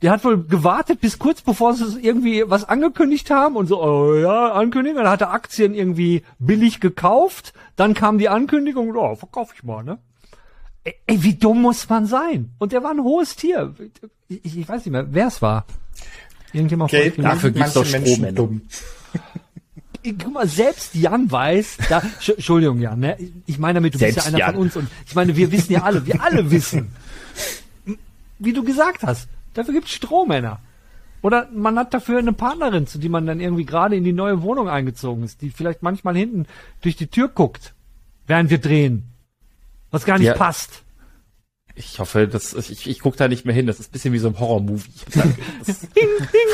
Der hat wohl gewartet bis kurz bevor sie irgendwie was angekündigt haben und so, oh ja, Ankündigung. Dann hat er Aktien irgendwie billig gekauft. Dann kam die Ankündigung, oh, verkauf ich mal, ne? Ey, wie dumm muss man sein? Und der war ein hohes Tier. Ich, ich weiß nicht mehr, wer es war. Irgendjemand Geld, dafür gibt's doch Strom, dumm. Guck mal, selbst Jan weiß, da, Entschuldigung, Jan, ne? Ich meine damit, du selbst bist ja einer Jan. von uns und ich meine, wir wissen ja alle, wir alle wissen. Wie du gesagt hast, Dafür gibt's Strohmänner. Oder man hat dafür eine Partnerin, zu die man dann irgendwie gerade in die neue Wohnung eingezogen ist, die vielleicht manchmal hinten durch die Tür guckt, während wir drehen. Was gar nicht ja. passt. Ich hoffe, dass ich, ich gucke da nicht mehr hin. Das ist ein bisschen wie so ein Horror-Movie.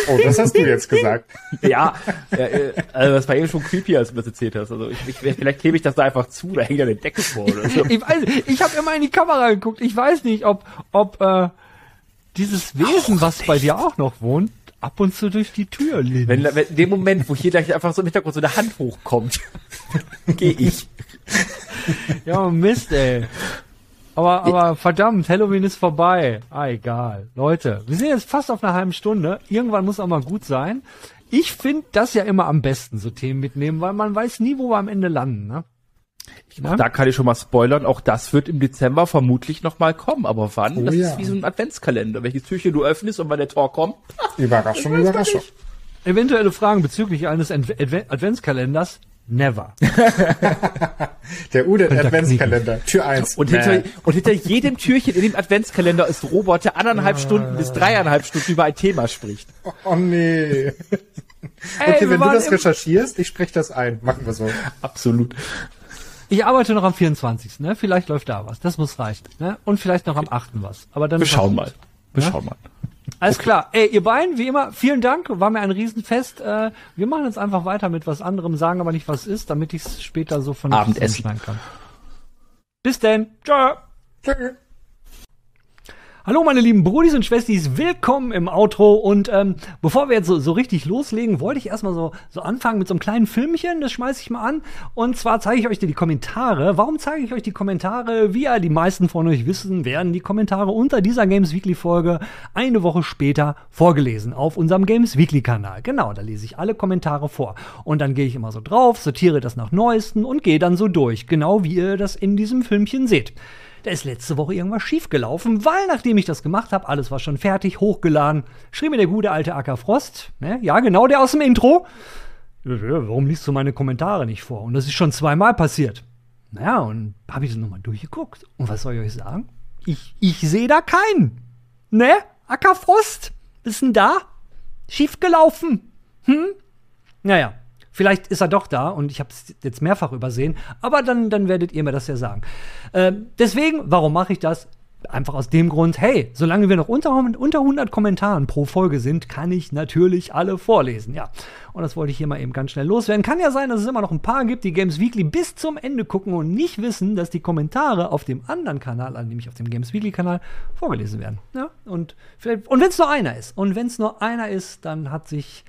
oh, das hast du jetzt gesagt. ja, äh, also das war eben schon creepy, als du das erzählt hast. Also ich, ich, vielleicht klebe ich das da einfach zu, da hängt ja eine Decke vor oder so. ich weiß, ich habe immer in die Kamera geguckt. Ich weiß nicht, ob, ob äh, dieses Wesen, was bei dir auch noch wohnt, ab und zu durch die Tür linst. Wenn, wenn in dem Moment, wo hier gleich einfach so im Hintergrund so eine Hand hochkommt, gehe ich. ja, Mist, ey. Aber, aber verdammt, Halloween ist vorbei. Ah, egal. Leute, wir sind jetzt fast auf einer halben Stunde. Irgendwann muss auch mal gut sein. Ich finde das ja immer am besten, so Themen mitnehmen, weil man weiß nie, wo wir am Ende landen. Ne? Ja? Da kann ich schon mal spoilern, auch das wird im Dezember vermutlich nochmal kommen. Aber wann? Oh, das ja. ist wie so ein Adventskalender. Welches Türchen du öffnest und wann der Tor kommt. Überraschung, Überraschung. Eventuelle Fragen bezüglich eines Adv Adventskalenders? Never. der Ude Adventskalender, Tür 1. Und hinter, und hinter jedem Türchen in dem Adventskalender ist Robot, der anderthalb Stunden bis dreieinhalb Stunden über ein Thema spricht. Oh, oh nee. okay, Ey, wenn du das recherchierst, ich spreche das ein. Machen wir so. Absolut. Ich arbeite noch am 24. Ne? Vielleicht läuft da was. Das muss reichen. Ne? Und vielleicht noch am 8. was. Aber dann wir schauen mal. Wir ja? schauen mal. Alles okay. klar. Ey, ihr beiden, wie immer, vielen Dank. War mir ein Riesenfest. Äh, wir machen jetzt einfach weiter mit was anderem, sagen aber nicht, was es ist, damit ich es später so von Abendessen kann. Bis denn. Ciao. Tschüss. Hallo meine lieben Brudis und Schwestis, willkommen im Outro und ähm, bevor wir jetzt so, so richtig loslegen, wollte ich erstmal so, so anfangen mit so einem kleinen Filmchen, das schmeiße ich mal an und zwar zeige ich euch die Kommentare. Warum zeige ich euch die Kommentare? Wie ja die meisten von euch wissen, werden die Kommentare unter dieser Games Weekly Folge eine Woche später vorgelesen auf unserem Games Weekly Kanal. Genau, da lese ich alle Kommentare vor und dann gehe ich immer so drauf, sortiere das nach neuesten und gehe dann so durch, genau wie ihr das in diesem Filmchen seht da ist letzte Woche irgendwas schiefgelaufen, weil nachdem ich das gemacht habe, alles war schon fertig, hochgeladen, schrieb mir der gute alte Acker Frost, ne? ja genau, der aus dem Intro, warum liest du meine Kommentare nicht vor? Und das ist schon zweimal passiert. Naja, und habe ich das nochmal durchgeguckt. Und was soll ich euch sagen? Ich, ich sehe da keinen. Ne? Ackerfrost? Ist denn da? Schiefgelaufen? Hm? Naja, Vielleicht ist er doch da und ich habe es jetzt mehrfach übersehen, aber dann, dann werdet ihr mir das ja sagen. Äh, deswegen, warum mache ich das? Einfach aus dem Grund, hey, solange wir noch unter, unter 100 Kommentaren pro Folge sind, kann ich natürlich alle vorlesen. Ja, und das wollte ich hier mal eben ganz schnell loswerden. Kann ja sein, dass es immer noch ein paar gibt, die Games Weekly bis zum Ende gucken und nicht wissen, dass die Kommentare auf dem anderen Kanal, nämlich auf dem Games Weekly Kanal, vorgelesen werden. Ja, und, und wenn es nur einer ist, und wenn es nur einer ist, dann hat sich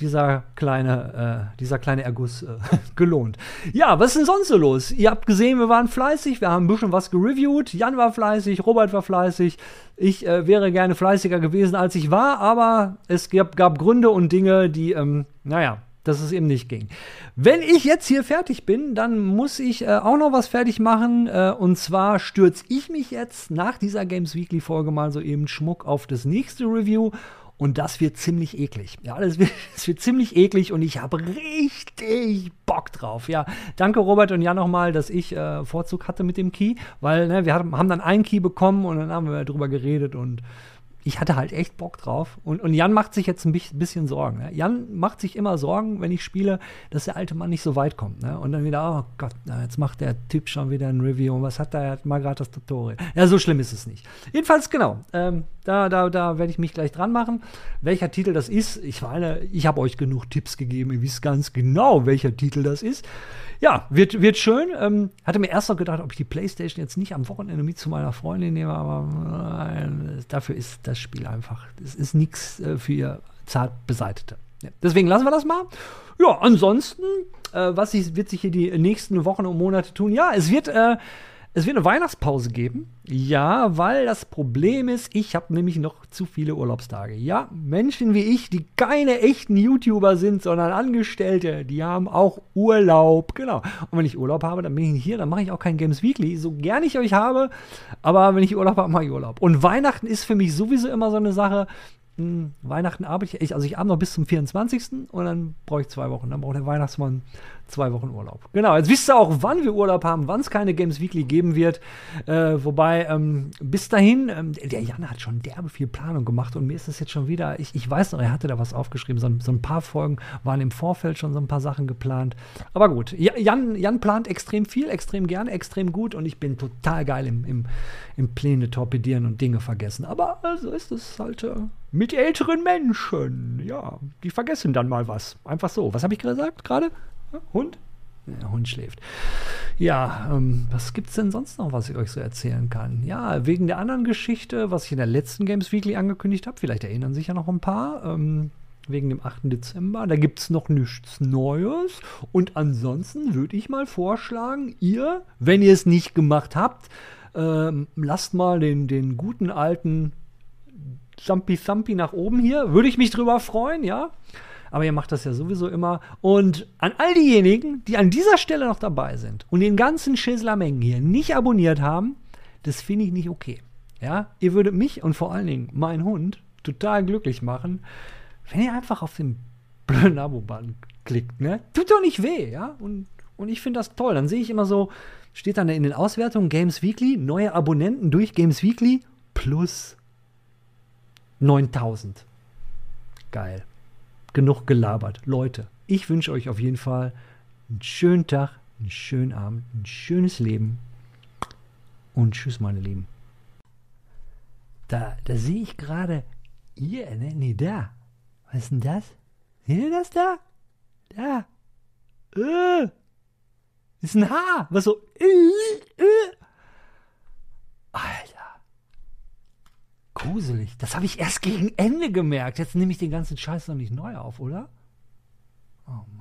dieser kleine, äh, dieser kleine Erguss äh, gelohnt. Ja, was ist denn sonst so los? Ihr habt gesehen, wir waren fleißig, wir haben ein bisschen was gereviewt. Jan war fleißig, Robert war fleißig. Ich äh, wäre gerne fleißiger gewesen, als ich war, aber es gab, gab Gründe und Dinge, die, ähm, naja, dass es eben nicht ging. Wenn ich jetzt hier fertig bin, dann muss ich äh, auch noch was fertig machen. Äh, und zwar stürze ich mich jetzt nach dieser Games Weekly Folge mal so eben Schmuck auf das nächste Review. Und das wird ziemlich eklig. Ja, das wird, das wird ziemlich eklig und ich habe richtig Bock drauf. Ja, danke Robert und Jan nochmal, dass ich äh, Vorzug hatte mit dem Key, weil ne, wir haben dann einen Key bekommen und dann haben wir darüber geredet und ich hatte halt echt Bock drauf. Und, und Jan macht sich jetzt ein bisschen Sorgen. Ne? Jan macht sich immer Sorgen, wenn ich spiele, dass der alte Mann nicht so weit kommt. Ne? Und dann wieder, oh Gott, na, jetzt macht der Typ schon wieder ein Review. Und was hat er? Er hat mal gerade das Tutorial. Ja, so schlimm ist es nicht. Jedenfalls, genau. Ähm, da, da, da werde ich mich gleich dran machen. Welcher Titel das ist, ich meine, ich habe euch genug Tipps gegeben. Ihr wisst ganz genau, welcher Titel das ist. Ja, wird, wird schön. Ähm, hatte mir erst noch gedacht, ob ich die Playstation jetzt nicht am Wochenende mit zu meiner Freundin nehme, aber nein, dafür ist das Spiel einfach. Es ist nichts äh, für ihr zart Beseitete. Ja, deswegen lassen wir das mal. Ja, ansonsten, äh, was ich, wird sich hier die nächsten Wochen und Monate tun? Ja, es wird äh, es wird eine Weihnachtspause geben. Ja, weil das Problem ist, ich habe nämlich noch zu viele Urlaubstage. Ja, Menschen wie ich, die keine echten YouTuber sind, sondern Angestellte, die haben auch Urlaub. Genau. Und wenn ich Urlaub habe, dann bin ich hier, dann mache ich auch kein Games Weekly. So gern ich euch habe, aber wenn ich Urlaub habe, mache ich Urlaub. Und Weihnachten ist für mich sowieso immer so eine Sache. Hm, Weihnachten arbeite ich, also ich arbeite noch bis zum 24. und dann brauche ich zwei Wochen. Dann braucht der Weihnachtsmann zwei Wochen Urlaub. Genau, jetzt wisst ihr auch, wann wir Urlaub haben, wann es keine Games Weekly geben wird. Äh, wobei, ähm, bis dahin, ähm, der Jan hat schon derbe viel Planung gemacht und mir ist das jetzt schon wieder, ich, ich weiß noch, er hatte da was aufgeschrieben, so, so, ein paar Folgen waren im Vorfeld schon so ein paar Sachen geplant. Aber gut, Jan, Jan plant extrem viel, extrem gerne, extrem gut und ich bin total geil im, im, im Pläne torpedieren und Dinge vergessen. Aber äh, so ist es halt äh, mit älteren Menschen. Ja, die vergessen dann mal was. Einfach so. Was habe ich gesagt gerade? Hund? Der Hund schläft. Ja, ähm, was es denn sonst noch, was ich euch so erzählen kann? Ja, wegen der anderen Geschichte, was ich in der letzten Games Weekly angekündigt habe, vielleicht erinnern sich ja noch ein paar, ähm, wegen dem 8. Dezember, da gibt es noch nichts Neues. Und ansonsten würde ich mal vorschlagen, ihr, wenn ihr es nicht gemacht habt, ähm, lasst mal den, den guten alten Thumpy nach oben hier. Würde ich mich drüber freuen, ja aber ihr macht das ja sowieso immer. Und an all diejenigen, die an dieser Stelle noch dabei sind und den ganzen Schisslermengen hier nicht abonniert haben, das finde ich nicht okay. Ja, ihr würdet mich und vor allen Dingen meinen Hund total glücklich machen, wenn ihr einfach auf den blöden Abo-Button klickt, ne? Tut doch nicht weh, ja? Und, und ich finde das toll. Dann sehe ich immer so, steht dann in den Auswertungen Games Weekly, neue Abonnenten durch Games Weekly plus 9000. Geil genug gelabert. Leute, ich wünsche euch auf jeden Fall einen schönen Tag, einen schönen Abend, ein schönes Leben und tschüss, meine Lieben. Da, da sehe ich gerade Hier, ne? Nee, da. Was ist denn das? Seht ihr das da? Da. Äh. Ist ein Haar. Was so. Äh, äh. Alter. Gruselig. Das habe ich erst gegen Ende gemerkt. Jetzt nehme ich den ganzen Scheiß noch nicht neu auf, oder? Oh Mann.